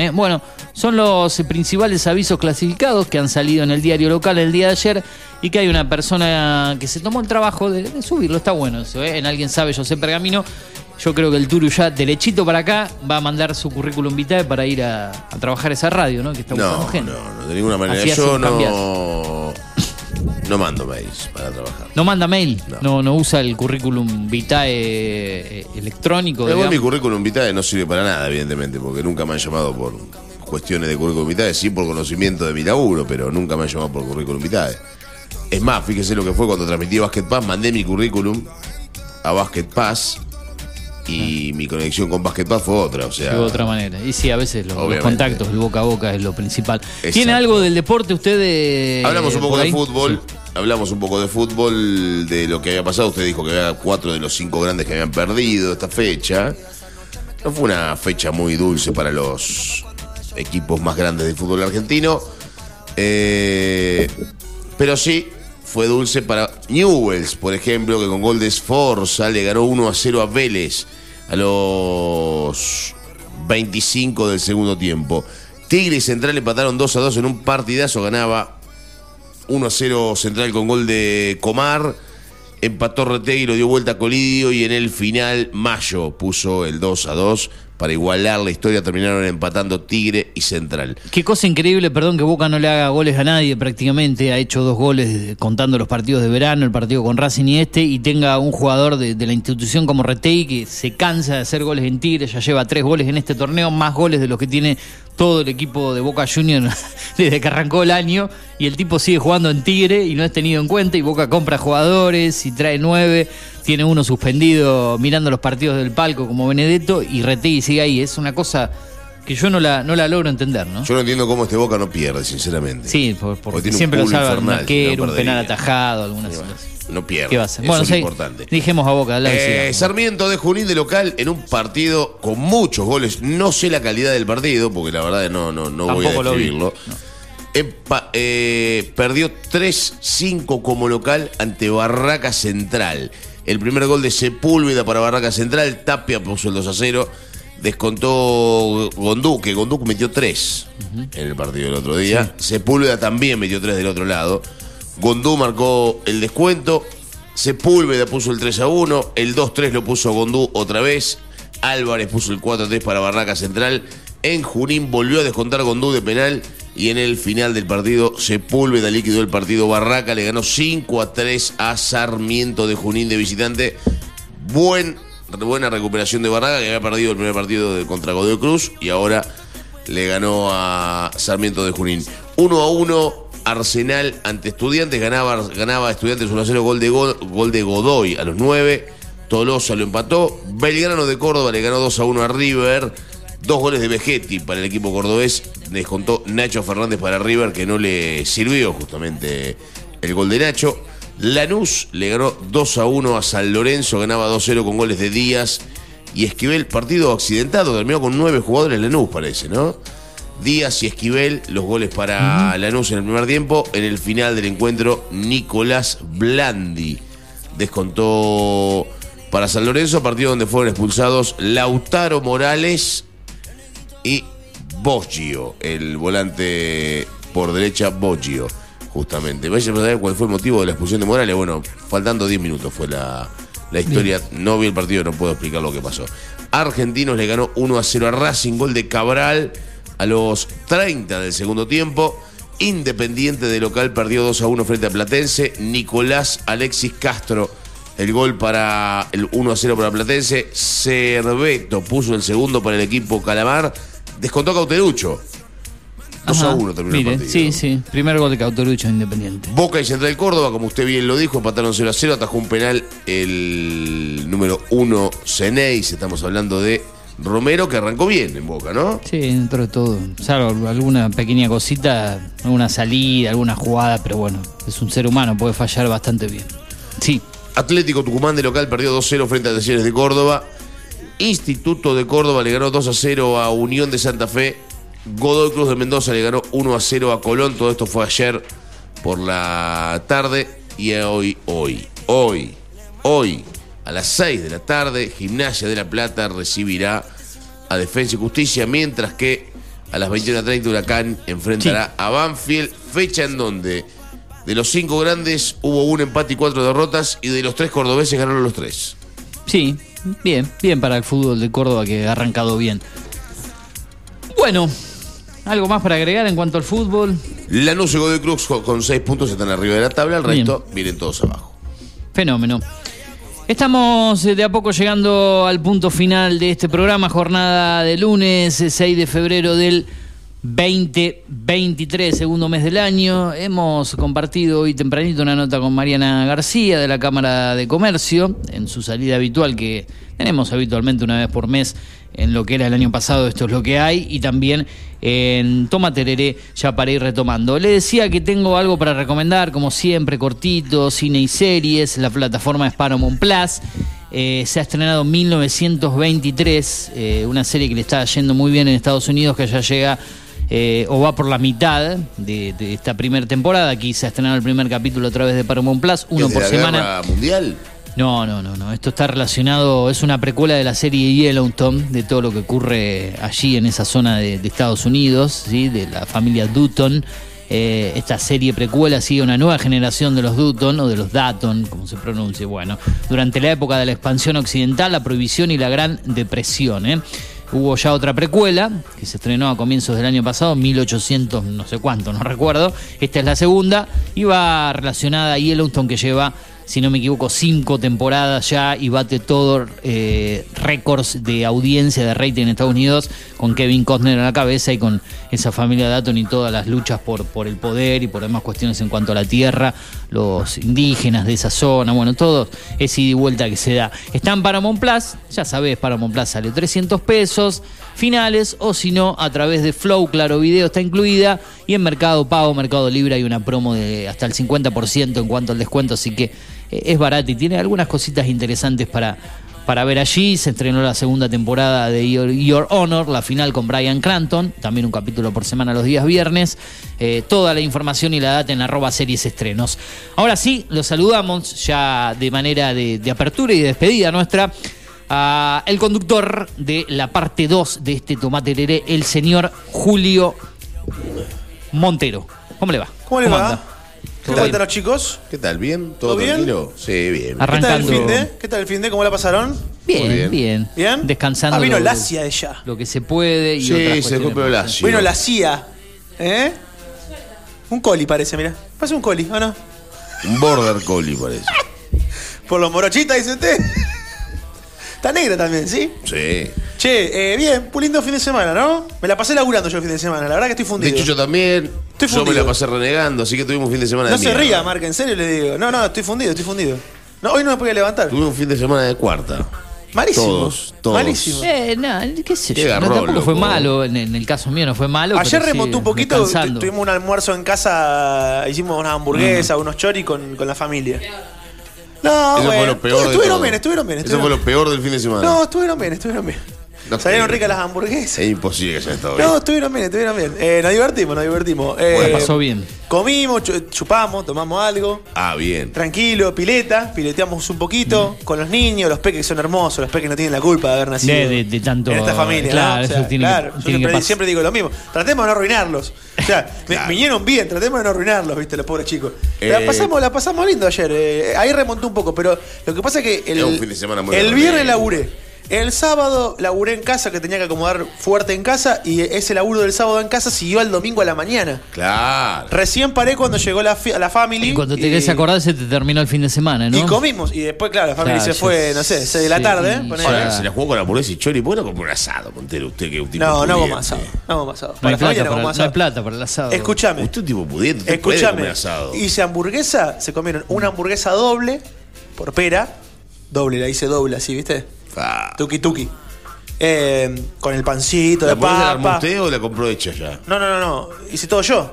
¿eh? Bueno, son los principales avisos clasificados que han salido en el diario local el día de ayer y que hay una persona que se tomó el trabajo de, de subirlo. Está bueno eso, ¿eh? En Alguien Sabe, José Pergamino. Yo creo que el Turu ya derechito para acá va a mandar su currículum vitae para ir a, a trabajar esa radio, ¿no? Que está buscando No, gente. no, no, de ninguna manera. Así Yo no, no mando mails para trabajar. No manda mail, no, no, usa el currículum vitae eh, electrónico. Pero mi currículum vitae no sirve para nada, evidentemente, porque nunca me han llamado por cuestiones de currículum vitae, sí por conocimiento de mi laburo, pero nunca me han llamado por currículum vitae. Es más, fíjese lo que fue cuando transmití Basket Pass, mandé mi currículum a Basket Pass y mi conexión con Basket Pass fue otra, o sea... de otra manera. Y sí, a veces los, contactos, el boca a boca es lo principal. Exacto. ¿Tiene algo del deporte usted? eh, Hablamos un poco de fútbol. Hablamos un poco de fútbol, de lo que había pasado. Usted dijo que había cuatro de los cinco grandes que habían perdido esta fecha. No fue una fecha muy dulce para los equipos más grandes del fútbol argentino. Eh, pero sí fue dulce para Newells, por ejemplo, que con gol de Sforza le ganó 1 a 0 a Vélez a los 25 del segundo tiempo. Tigre y Central empataron 2 a 2 en un partidazo, ganaba 1 a 0 Central con gol de Comar. Empató Retegui, lo dio vuelta a Colidio y en el final Mayo puso el 2 a 2 para igualar la historia. Terminaron empatando Tigre y Central. Qué cosa increíble, perdón, que Boca no le haga goles a nadie prácticamente. Ha hecho dos goles contando los partidos de verano, el partido con Racing y este, y tenga un jugador de, de la institución como Retei que se cansa de hacer goles en Tigre, ya lleva tres goles en este torneo, más goles de los que tiene todo el equipo de Boca Juniors desde que arrancó el año, y el tipo sigue jugando en Tigre y no es tenido en cuenta, y Boca compra jugadores y trae nueve, tiene uno suspendido mirando los partidos del palco como Benedetto, y Retei sigue ahí. Es una cosa que yo no la, no la logro entender, ¿no? Yo no entiendo cómo este Boca no pierde, sinceramente. Sí, por- porque siempre lo salva un arquero, no un penal atajado, algunas cosas. No pierde. ¿Qué va a hacer? Eso Bueno, es sí, importante. Dijimos a Boca, Eh. Sarmiento de Junín de local en un partido con muchos goles. No sé la calidad del partido, porque la verdad no, no, no voy a lo describirlo. Epa, eh, perdió 3-5 como local ante Barraca Central. El primer gol de Sepúlveda para Barraca Central, Tapia puso el 2 a 0. Descontó Gondú, que Gondú metió 3 en el partido del otro día. Sepúlveda también metió 3 del otro lado. Gondú marcó el descuento. Sepúlveda puso el 3 a 1. El 2-3 lo puso Gondú otra vez. Álvarez puso el 4-3 para Barraca Central. En Junín volvió a descontar Gondú de penal. Y en el final del partido, Sepúlveda liquidó el partido. Barraca le ganó 5 a 3 a Sarmiento de Junín de visitante. Buen, buena recuperación de Barraca, que había perdido el primer partido contra Godoy Cruz. Y ahora le ganó a Sarmiento de Junín. 1 a 1, Arsenal ante Estudiantes. Ganaba, ganaba Estudiantes 1 a 0, gol de, Go- gol de Godoy a los 9. Tolosa lo empató. Belgrano de Córdoba le ganó 2 a 1 a River. Dos goles de Vegetti para el equipo cordobés. Descontó Nacho Fernández para River, que no le sirvió justamente el gol de Nacho. Lanús le ganó 2 a 1 a San Lorenzo, ganaba 2 0 con goles de Díaz y Esquivel. Partido accidentado, terminó con nueve jugadores Lanús, parece, ¿no? Díaz y Esquivel, los goles para Lanús en el primer tiempo. En el final del encuentro, Nicolás Blandi descontó para San Lorenzo, partido donde fueron expulsados Lautaro Morales y Boggio, el volante por derecha Boggio, justamente. Vaya a saber cuál fue el motivo de la expulsión de Morales. Bueno, faltando 10 minutos fue la, la historia. No vi el partido, no puedo explicar lo que pasó. Argentinos le ganó 1 a 0 a Racing, gol de Cabral a los 30 del segundo tiempo. Independiente de local perdió 2 a 1 frente a Platense. Nicolás Alexis Castro, el gol para el 1 a 0 para Platense. Cerveto puso el segundo para el equipo Calamar. Descontó Cauterucho. 2 a Ajá. 1 terminó Mire, el partido. Sí, sí. Primer gol de Cauterucho Independiente. Boca y Central Córdoba, como usted bien lo dijo, empataron 0 a 0, atajó un penal el número 1 Ceneis, estamos hablando de Romero, que arrancó bien en Boca, ¿no? Sí, dentro de todo. Salvo alguna pequeña cosita, alguna salida, alguna jugada, pero bueno, es un ser humano, puede fallar bastante bien. Sí. Atlético Tucumán de local perdió 2-0 frente a Talleres de Córdoba. Instituto de Córdoba le ganó 2 a 0 a Unión de Santa Fe. Godoy Cruz de Mendoza le ganó 1 a 0 a Colón. Todo esto fue ayer por la tarde. Y hoy, hoy, hoy, hoy, a las 6 de la tarde, Gimnasia de la Plata recibirá a Defensa y Justicia, mientras que a las 21.30 Huracán enfrentará a Banfield, fecha en donde de los cinco grandes hubo un empate y cuatro derrotas, y de los tres cordobeses ganaron los tres. Sí, bien, bien para el fútbol de Córdoba que ha arrancado bien. Bueno, ¿algo más para agregar en cuanto al fútbol? Lanús y Godoy Cruz con- seis puntos están arriba de la tabla, el Bien. resto vienen todos abajo. Fenómeno. Estamos eh, de a poco llegando al punto final de este programa, jornada de lunes, eh, 6 de febrero del 2023, segundo mes del año. Hemos compartido hoy tempranito una nota con Mariana García de la Cámara de Comercio, en su salida habitual que tenemos habitualmente una vez por mes en lo que era el año pasado, esto es lo que hay, y también en Toma Tereré, ya para ir retomando. Le decía que tengo algo para recomendar, como siempre, cortito, cine y series, la plataforma es Paramount Plus. Eh, se ha estrenado 1923, eh, una serie que le está yendo muy bien en Estados Unidos, que ya llega eh, o va por la mitad de, de esta primera temporada. Aquí se ha estrenado el primer capítulo a través de Paramount Plus, uno ¿Es de por la semana. Guerra mundial? No, no, no, no. Esto está relacionado, es una precuela de la serie Yellowstone, de todo lo que ocurre allí en esa zona de, de Estados Unidos, ¿sí? de la familia Dutton. Eh, esta serie precuela sigue una nueva generación de los Dutton o de los Dutton, como se pronuncie. Bueno, durante la época de la expansión occidental, la prohibición y la Gran Depresión. ¿eh? Hubo ya otra precuela que se estrenó a comienzos del año pasado, 1800, no sé cuánto, no recuerdo. Esta es la segunda y va relacionada a Yellowstone que lleva si no me equivoco, cinco temporadas ya y bate todos eh, récords de audiencia de rating en Estados Unidos con Kevin Costner a la cabeza y con esa familia Datton y todas las luchas por, por el poder y por demás cuestiones en cuanto a la tierra, los indígenas de esa zona, bueno, todo ese ida y vuelta que se da. Está en Paramount ya sabes, Paramount Plus sale 300 pesos finales o si no a través de Flow, claro, video está incluida y en Mercado Pago, Mercado Libre hay una promo de hasta el 50% en cuanto al descuento, así que es barata y tiene algunas cositas interesantes para, para ver allí. Se estrenó la segunda temporada de Your, Your Honor, la final con Brian Clanton, también un capítulo por semana los días viernes. Eh, toda la información y la data en arroba series estrenos. Ahora sí, los saludamos ya de manera de, de apertura y de despedida nuestra. a el conductor de la parte 2 de este Tomate Leré, el señor Julio Montero. ¿Cómo le va? ¿Cómo le va? anda? ¿Qué tal están los chicos? ¿Qué tal? ¿Bien? ¿Todo, ¿Todo bien? tranquilo? Sí, bien. ¿Qué tal el Arrancando. fin de? ¿Qué tal el fin de? ¿Cómo la pasaron? Bien, bien, bien. ¿Bien? Descansando. Ah, vino lo- Lacia de ya. Lo que se puede y Sí, otras se más. la CIA. Vino la CIA. ¿Eh? Un coli parece, mira. Parece un coli, ¿o no? Un border collie parece. Por los morochitas, dice usted. Está negra también, ¿sí? Sí. Che, eh, bien, un lindo fin de semana, ¿no? Me la pasé laburando yo el fin de semana, la verdad que estoy De fundido. hecho, yo también. Estoy yo me fundido. la pasé renegando, así que tuvimos un fin de semana no de se mierda. ría, Marca, en serio le digo. No, no, estoy fundido, estoy fundido. No, hoy no me podía levantar. Tuvimos un fin de semana de cuarta. Malísimo. Todos, todos. Malísimo. Eh, no, qué sé Qué yo. garrón, no, tampoco fue malo. En, en el caso mío no fue malo. Ayer sí, remontó un poquito, tu- tuvimos un almuerzo en casa, hicimos una hamburguesa, unos choris con, con la familia. No, Eso bueno, fue lo peor. de estuvieron todo. bien, estuvieron bien. Eso estuvieron fue lo peor del fin de semana. No, estuvieron bien, estuvieron bien. No Salieron creo. ricas las hamburguesas. Es imposible que haya estado bien. No, estuvieron bien, estuvieron bien. Eh, nos divertimos, nos divertimos. Eh, Bueno, pasó bien. Comimos, chu- chupamos, tomamos algo. Ah, bien. Tranquilo, pileta, pileteamos un poquito con los niños, los peques son hermosos, los peques no tienen la culpa de haber nacido De- de- de tanto- en esta familia. claro, ¿no? O eso tiene que- claro, yo tiene que siempre, pasar. siempre digo lo mismo. Tratemos de no arruinarlos. O sea, me- vinieron bien, tratemos de no arruinarlos, viste, los pobres chicos. La Eh, pasamos, la pasamos lindo ayer. eh, ahí remontó un poco, pero lo que pasa es que el, Es un fin de semana muy el viernes laburé. El sábado laburé en casa, que tenía que acomodar fuerte en casa, y ese laburo del sábado en casa siguió al domingo a la mañana. Claro. Recién paré cuando llegó la, fi- la family. Y cuando te querés acordar se te terminó el fin de semana, ¿no? Y comimos. Y después, claro, la familia Claro, se fue, no sé, 6 de la sí, tarde. ponele. Ahora, se la jugó con hamburguesa y chori. ¿Por qué no compró un asado, Montero? Usted que es un tipo no, no hago pudiente. más asado. No hago más asado. No Para la plata familia no para, hago no hay asado. plata para el asado. Escúchame. Usted es un tipo pudiente. Usted puede Escúchame. comer asado. Hice hamburguesa, se comieron una hamburguesa doble por pera. Doble, la hice doble así, ¿viste? Ah. Tuki tuki. Eh, con el pancito ¿La de hamburguesa la armó papa. usted o la compró hecha ya? No, no, no, no. Hice todo yo.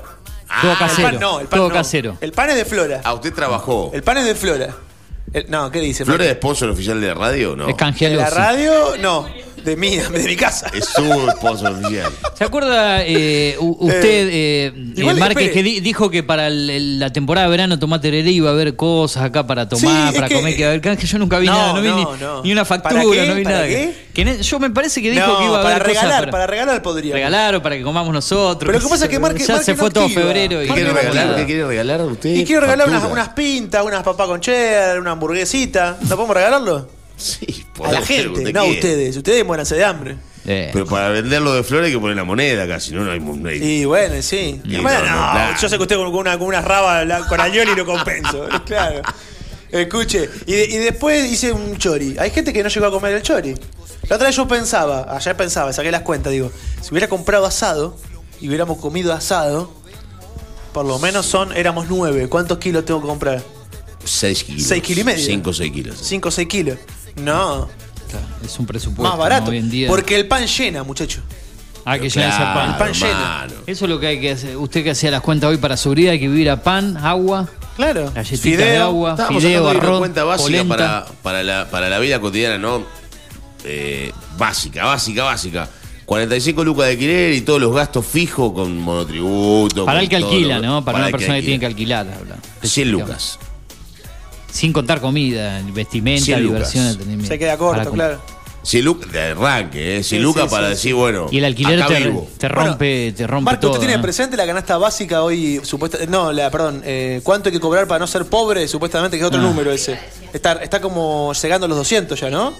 Todo El casero. pan no, el pan todo no. casero. El pan es de Flora. Ah, usted trabajó. El pan es de Flora. El- no, ¿qué dice? ¿Flora es sponsor oficial de la radio o no? Es canjealo. ¿De la radio? No. De mí, de mi casa. Es su sponsor oficial. ¿Se acuerda eh, u- usted, eh, igual, eh, Márquez, espere. que di- dijo que para el- el- la temporada de verano Tomate Tereré iba a haber cosas acá para tomar, es para que- comer, que iba a haber canje? Yo nunca vi No, nada, no vi no, ni, no. ni una factura, ¿Para qué? no vi ¿Para nada. qué? Que ne- yo me parece que dijo no, que iba a para haber regalar, cosas para regalar podría. regalar o para que comamos nosotros. Pero lo que pasa es que Márquez- ya Márquez se no fue todo activa. febrero y ¿Qué quiere regalar? ¿Qué quiere regalar usted? Y quiero regalar unas, Factura. unas pintas, unas papas con cheddar, una hamburguesita. ¿No podemos regalarlo? Sí, A la gente, no a ustedes. Ustedes muéranse de hambre. Eh, Pero para venderlo de flores hay que poner la moneda acá, si no, no hay. No hay- Y bueno, sí. Y bueno, no, no, no, claro. yo sé que usted con, una, con unas rabas la- con alioli lo compenso. claro. Escuche, y, de- y después hice un chori. Hay gente que no llegó a comer el chori. La otra vez yo pensaba, ayer pensaba, saqué las cuentas, digo, si hubiera comprado asado y hubiéramos comido asado, por lo menos son, éramos nueve. ¿Cuántos kilos tengo que comprar? 6 kilos. Seis kilos y medio. 5 o 6 kilos. ¿Cinco o seis kilos? No, es un presupuesto más barato. ¿no? hoy en día. Porque el pan llena, muchacho. Ah, que llena ese Claro, pan. El pan llena. Eso es lo que hay que hacer. Usted que hacía las cuentas hoy para seguridad, hay que vivir a pan, agua, Claro. galletitas de Fideo. agua, Estábamos fideo, una arroz, cuenta básica polenta. para, para, la, para la vida cotidiana, ¿no? Eh, básica, básica, básica. 45 lucas de alquiler y todos los gastos fijos con monotributo. Para con el que alquila, lo- ¿no? Para, una el persona que tiene que alquila. alquilar. habla. 100 lucas. Sin contar comida, vestimenta, 100 lucas. diversión, entretenimiento. Se queda Para corto, com- claro. 100 lucas de arranque, ¿eh? 100 Sí, lucas sí, para sí, decir, bueno. Y el alquiler acá te, vivo. te rompe, te rompe Marco, todo. ¿usted tiene ¿no? presente la canasta básica hoy supuesta No, la, perdón, eh, ¿cuánto hay que cobrar para no ser pobre? Supuestamente que es otro Ah. número ese. Está, está como llegando a los 200 ya, ¿no?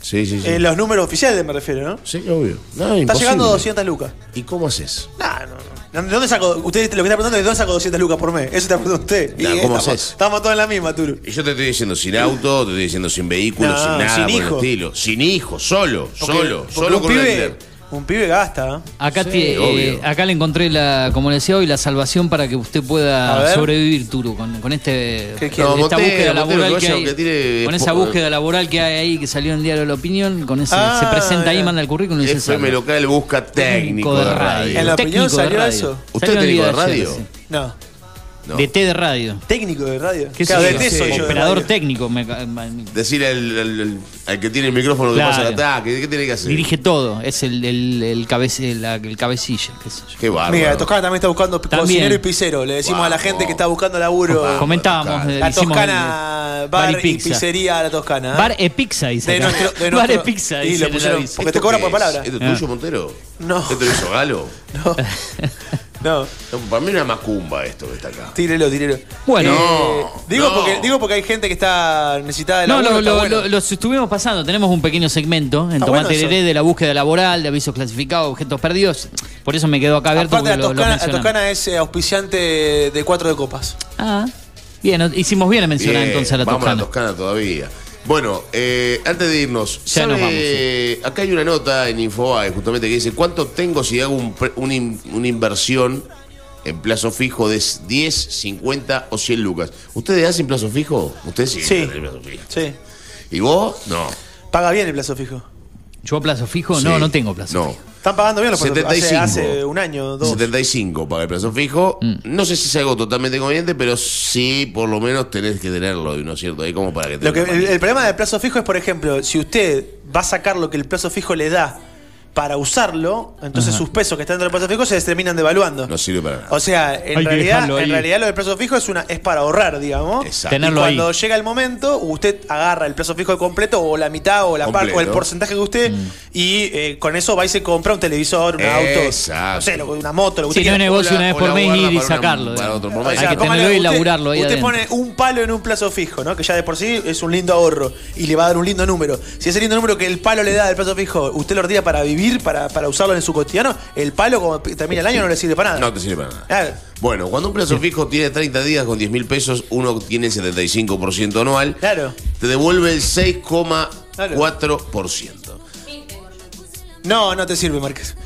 Sí, sí, sí. En los números oficiales me refiero, ¿no? Sí, obvio. No, Está imposible. llegando a 200 lucas. ¿Y cómo haces? Nah, no, no. ¿De dónde saco? Usted lo que está preguntando es ¿de dónde saco 200 lucas por mes? Eso está preguntando usted. Y ¿cómo estamos, haces? estamos todos en la misma, Turu. Y yo te estoy diciendo sin auto, te estoy diciendo sin vehículo, No, sin nada sin por el hijo. estilo. Sin hijo, solo, solo, porque solo un con pibe, alquiler. Un pibe gasta. ¿eh? Acá, Sí, obvio. eh, acá le encontré, la, como le decía hoy, la salvación para que usted pueda sobrevivir, Turu, con, con este, ¿Qué esta búsqueda laboral que hay. que tire con esa búsqueda laboral que hay ahí, que salió en Diario de la Opinión, con ese, Ah, se presenta ahí, manda el currículum y se FM local busca técnico de radio. En la opinión Técnico de salió radio. eso. ¿Usted es el técnico de ayer, radio? sí. No. No. De T de radio. Técnico de radio. ¿Qué Claro, soy? de T soy yo de Operador radio. técnico. me ca- me- Decir al, al- al- al que tiene el micrófono que Claro. pasa el ataque, ¿qué tiene que hacer? dirige todo. Es el, el, el, cabece- la- el cabecilla. qué sé yo. Qué bárbaro. Mira, Toscana también está buscando También. cocinero y pizzero. Le decimos a la gente que está buscando laburo. Comentábamos. eh, La hicimos Toscana, el- bar, y y pizza. pizzería La Toscana. ¿eh? Bar e pizza, dice. De acá. nuestro, de Bar nuestro- e pizza, Y dice lo el pusieron aviso. porque te ¿Esto cobran por palabra. ¿Esto es tuyo, Montero? No. ¿Esto lo hizo Galo? No. no. Para mí es una macumba esto que está acá. Tírelo, tírelo. Bueno. Eh, No, digo, no. Porque, digo porque hay gente que está necesitada de No, laburo. lo, lo- bueno. lo- los estuvimos pasando. Tenemos un pequeño segmento en Está Tomate bueno de la búsqueda laboral, de avisos clasificados, objetos perdidos. Por eso me quedo acá abierto Aparte, la lo, lo Toscana, la. Toscana es eh, auspiciante de cuatro de copas. Ah, bien, hicimos bien en mencionar Bien, entonces a la vamos Toscana. a la Toscana todavía. Bueno, eh, antes de irnos, Ya ¿sabe- nos vamos, acá hay una nota en Infobae justamente que dice cuánto tengo si hago un pre- un una inversión en plazo fijo de 10, 50 o 100 lucas. ¿Ustedes hacen plazo fijo? Ustedes sí. Sí. hacen plazo fijo. Sí. ¿Y vos? No. Paga bien el plazo fijo. ¿Yo plazo fijo? Sí. No, no tengo plazo No. fijo. Están pagando bien los plazos fijos. Hace, 75. hace un año, dos. 75 para el plazo fijo. Mm. No sé si es algo totalmente conveniente, pero sí, por lo menos tenés que tenerlo, ¿no es cierto? Ahí como para que te Lo que, el, el problema del plazo fijo es, por ejemplo, si usted va a sacar lo que el plazo fijo le da para usarlo, entonces Ajá. sus pesos que están dentro del plazo fijo se terminan devaluando. No sirve para nada. O sea, Hay en que realidad, dejarlo ahí. en realidad lo del plazo fijo es una es para ahorrar, digamos. Exacto. Tenerlo y ahí. cuando llega el momento, usted agarra el plazo fijo completo o la mitad o la parte o el Completo. porcentaje que usted Mm. y eh, con eso va y se compra un televisor, un Exacto. auto, no sé, lo- una moto, lo que Si usted no es quiera. negocio una vez por mes ir y sacarlo. para otro por O mes. sea, Hay que póngale, tenerlo y usted- laburarlo ahí Usted adentro. pone un palo en un plazo fijo, ¿no? Que ya de por sí es un lindo ahorro y le va a dar un lindo número. Si ese lindo número que el palo le da del plazo fijo, usted lo retira para vivir, para, para usarlo en su cotidiano, el palo cuando termina el año no le sirve para nada. No te sirve para nada. Claro. Bueno, cuando un plazo fijo tiene 30 días con 10 mil pesos, uno tiene el 75% anual. Claro. Te devuelve el 6,4%. No, no te sirve, Márquez.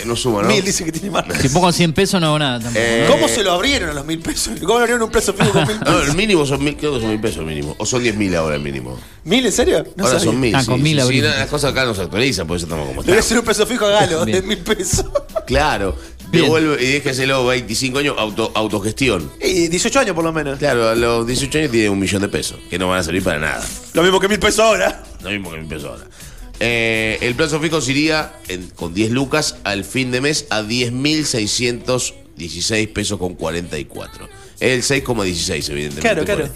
Eh, No suma, ¿no? Mil dice que tiene Márquez. Si pongo 100 pesos no hago nada tampoco. Eh, ¿Cómo se lo abrieron a los mil pesos? ¿Cómo lo abrieron un plazo fijo con mil No, pesos? el mínimo son mil, creo que son mil pesos el mínimo. O son 10 mil ahora el mínimo. ¿Mil en serio? No ahora sabía. son mil. Ah, sí, con sí, mil sí, no, las cosas acá no se actualizan, por eso estamos como estamos. hacer un plazo fijo a Galo de mil pesos. Claro. Bien. Devuelve y déjeselo 25 años auto, autogestión. Y 18 años por lo menos. Claro, a los 18 años tiene un millón de pesos, que no van a servir para nada. Lo mismo que mil pesos ahora. Lo mismo que mil pesos ahora. Eh, el plazo fijo se iría en- con 10 lucas al fin de mes a 10.616 pesos con 44. El 6,16 evidentemente. Claro, claro.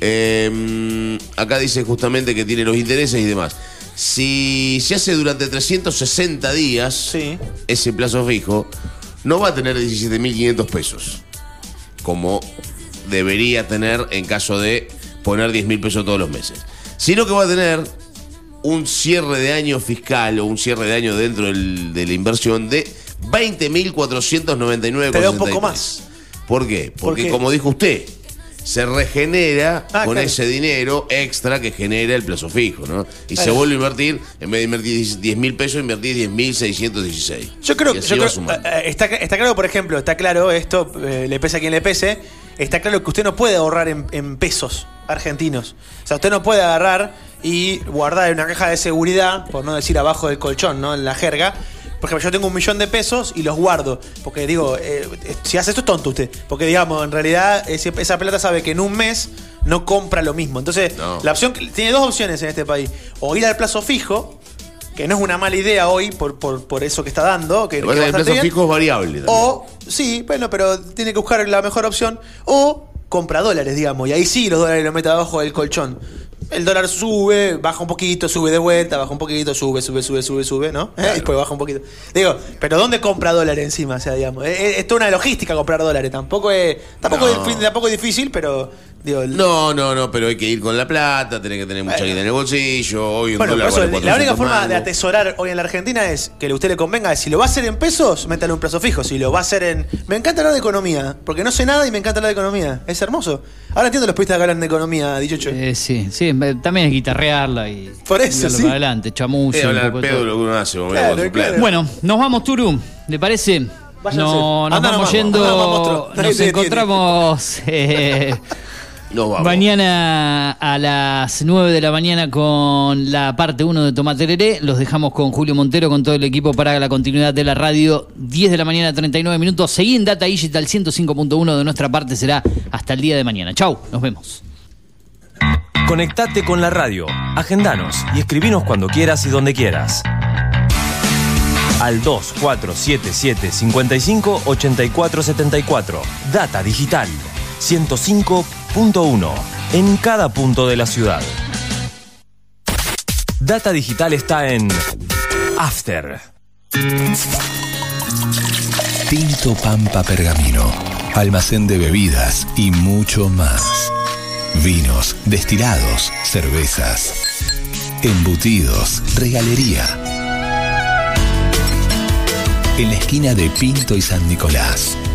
Eh, acá dice justamente que tiene los intereses y demás. Si se hace durante 360 días Sí. ese plazo fijo, no va a tener 17.500 pesos. Como debería tener en caso de poner 10.000 pesos todos los meses. Sino que va a tener un cierre de año fiscal o un cierre de año dentro del- de la inversión de 20.499,63. Te da un poco más. ¿Por qué? Porque qué? como dijo usted, se regenera Ah, con claro. ese dinero extra que genera el plazo fijo, ¿no? Y se vuelve a invertir, en vez de invertir 10 mil pesos, invertir 10.616. Yo creo que sumando. eh, está, está claro, por ejemplo, está claro esto, eh, le pese a quien le pese, está claro que usted no puede ahorrar en, en pesos argentinos. O sea, usted no puede agarrar y guardar en una caja de seguridad, por no decir abajo del colchón, ¿no? En la jerga. Por ejemplo, yo tengo un millón de pesos y los guardo. Porque digo, eh, eh, si hace esto es tonto usted. Porque digamos, en realidad ese- esa plata sabe que en un mes no compra lo mismo. Entonces, No. la opción tiene dos opciones en este país. O ir al plazo fijo, que no es una mala idea hoy por, por, por eso que está dando. Que, que el bien. fijo es variable. también. O, sí, bueno, pero tiene que buscar la mejor opción. O compra dólares, digamos. Y ahí sí los dólares los mete abajo del colchón. El dólar sube, baja un poquito, sube de vuelta, baja un poquito, sube, sube, sube, sube, sube, ¿no? ¿Eh? Y después baja un poquito. Digo, pero ¿dónde compra dólares encima? O sea, digamos, es- es toda una logística comprar dólares. Tampoco es, tampoco, No. es, tampoco es difícil, pero digo, el- No, no, no, pero hay que ir con la plata, tenés que tener mucha Bueno. guita en el bolsillo. Hoy un Bueno, dólar por eso, vale la única 400 forma de atesorar hoy en la Argentina es que a usted le convenga, es si lo va a hacer en pesos, métale un plazo fijo. Si lo va a hacer en. Me encanta hablar de economía, porque no sé nada y me encanta hablar de economía. Es hermoso. Ahora entiendo los periodistas que hablan de economía, dicho Eh, sí, sí, también es guitarrearla y. Por eso, sí. para adelante, chamuyo. Eh, hablar pedo lo que uno hace, Claro, claro. Bueno, nos vamos, Turu. ¿Le parece? Váyanse. No, nos vamos nomás, yendo. nomás, nos encontramos. eh, Vamos. Mañana a las 9 de la mañana con la parte 1 de Tomatereré. Los dejamos con Julio Montero, con todo el equipo para la continuidad de la radio. 10 de la mañana, 39 minutos. Seguí en Data Digital 105.1 de nuestra parte. Será hasta el día de mañana. Chau, nos vemos. Conectate con la radio, agendanos y escribinos cuando quieras y donde quieras. Al 2477 55 84 74. Data Digital 105.1. En cada punto de la ciudad. Data Digital está en After. Tinto Pampa Pergamino, almacén de bebidas y mucho más. Vinos, destilados, cervezas, embutidos, regalería. En la esquina de Pinto y San Nicolás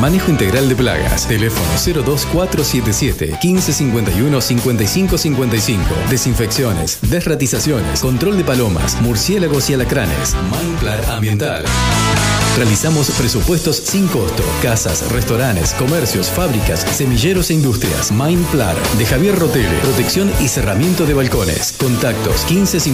Manejo integral de plagas. Teléfono 02477 1551 5555. Desinfecciones, desratizaciones, control de palomas, murciélagos y alacranes. Mindplar Ambiental. Realizamos presupuestos sin costo. Casas, restaurantes, comercios, fábricas, semilleros e industrias. Mindplar de Javier Rotele. Protección y cerramiento de balcones. Contactos 1550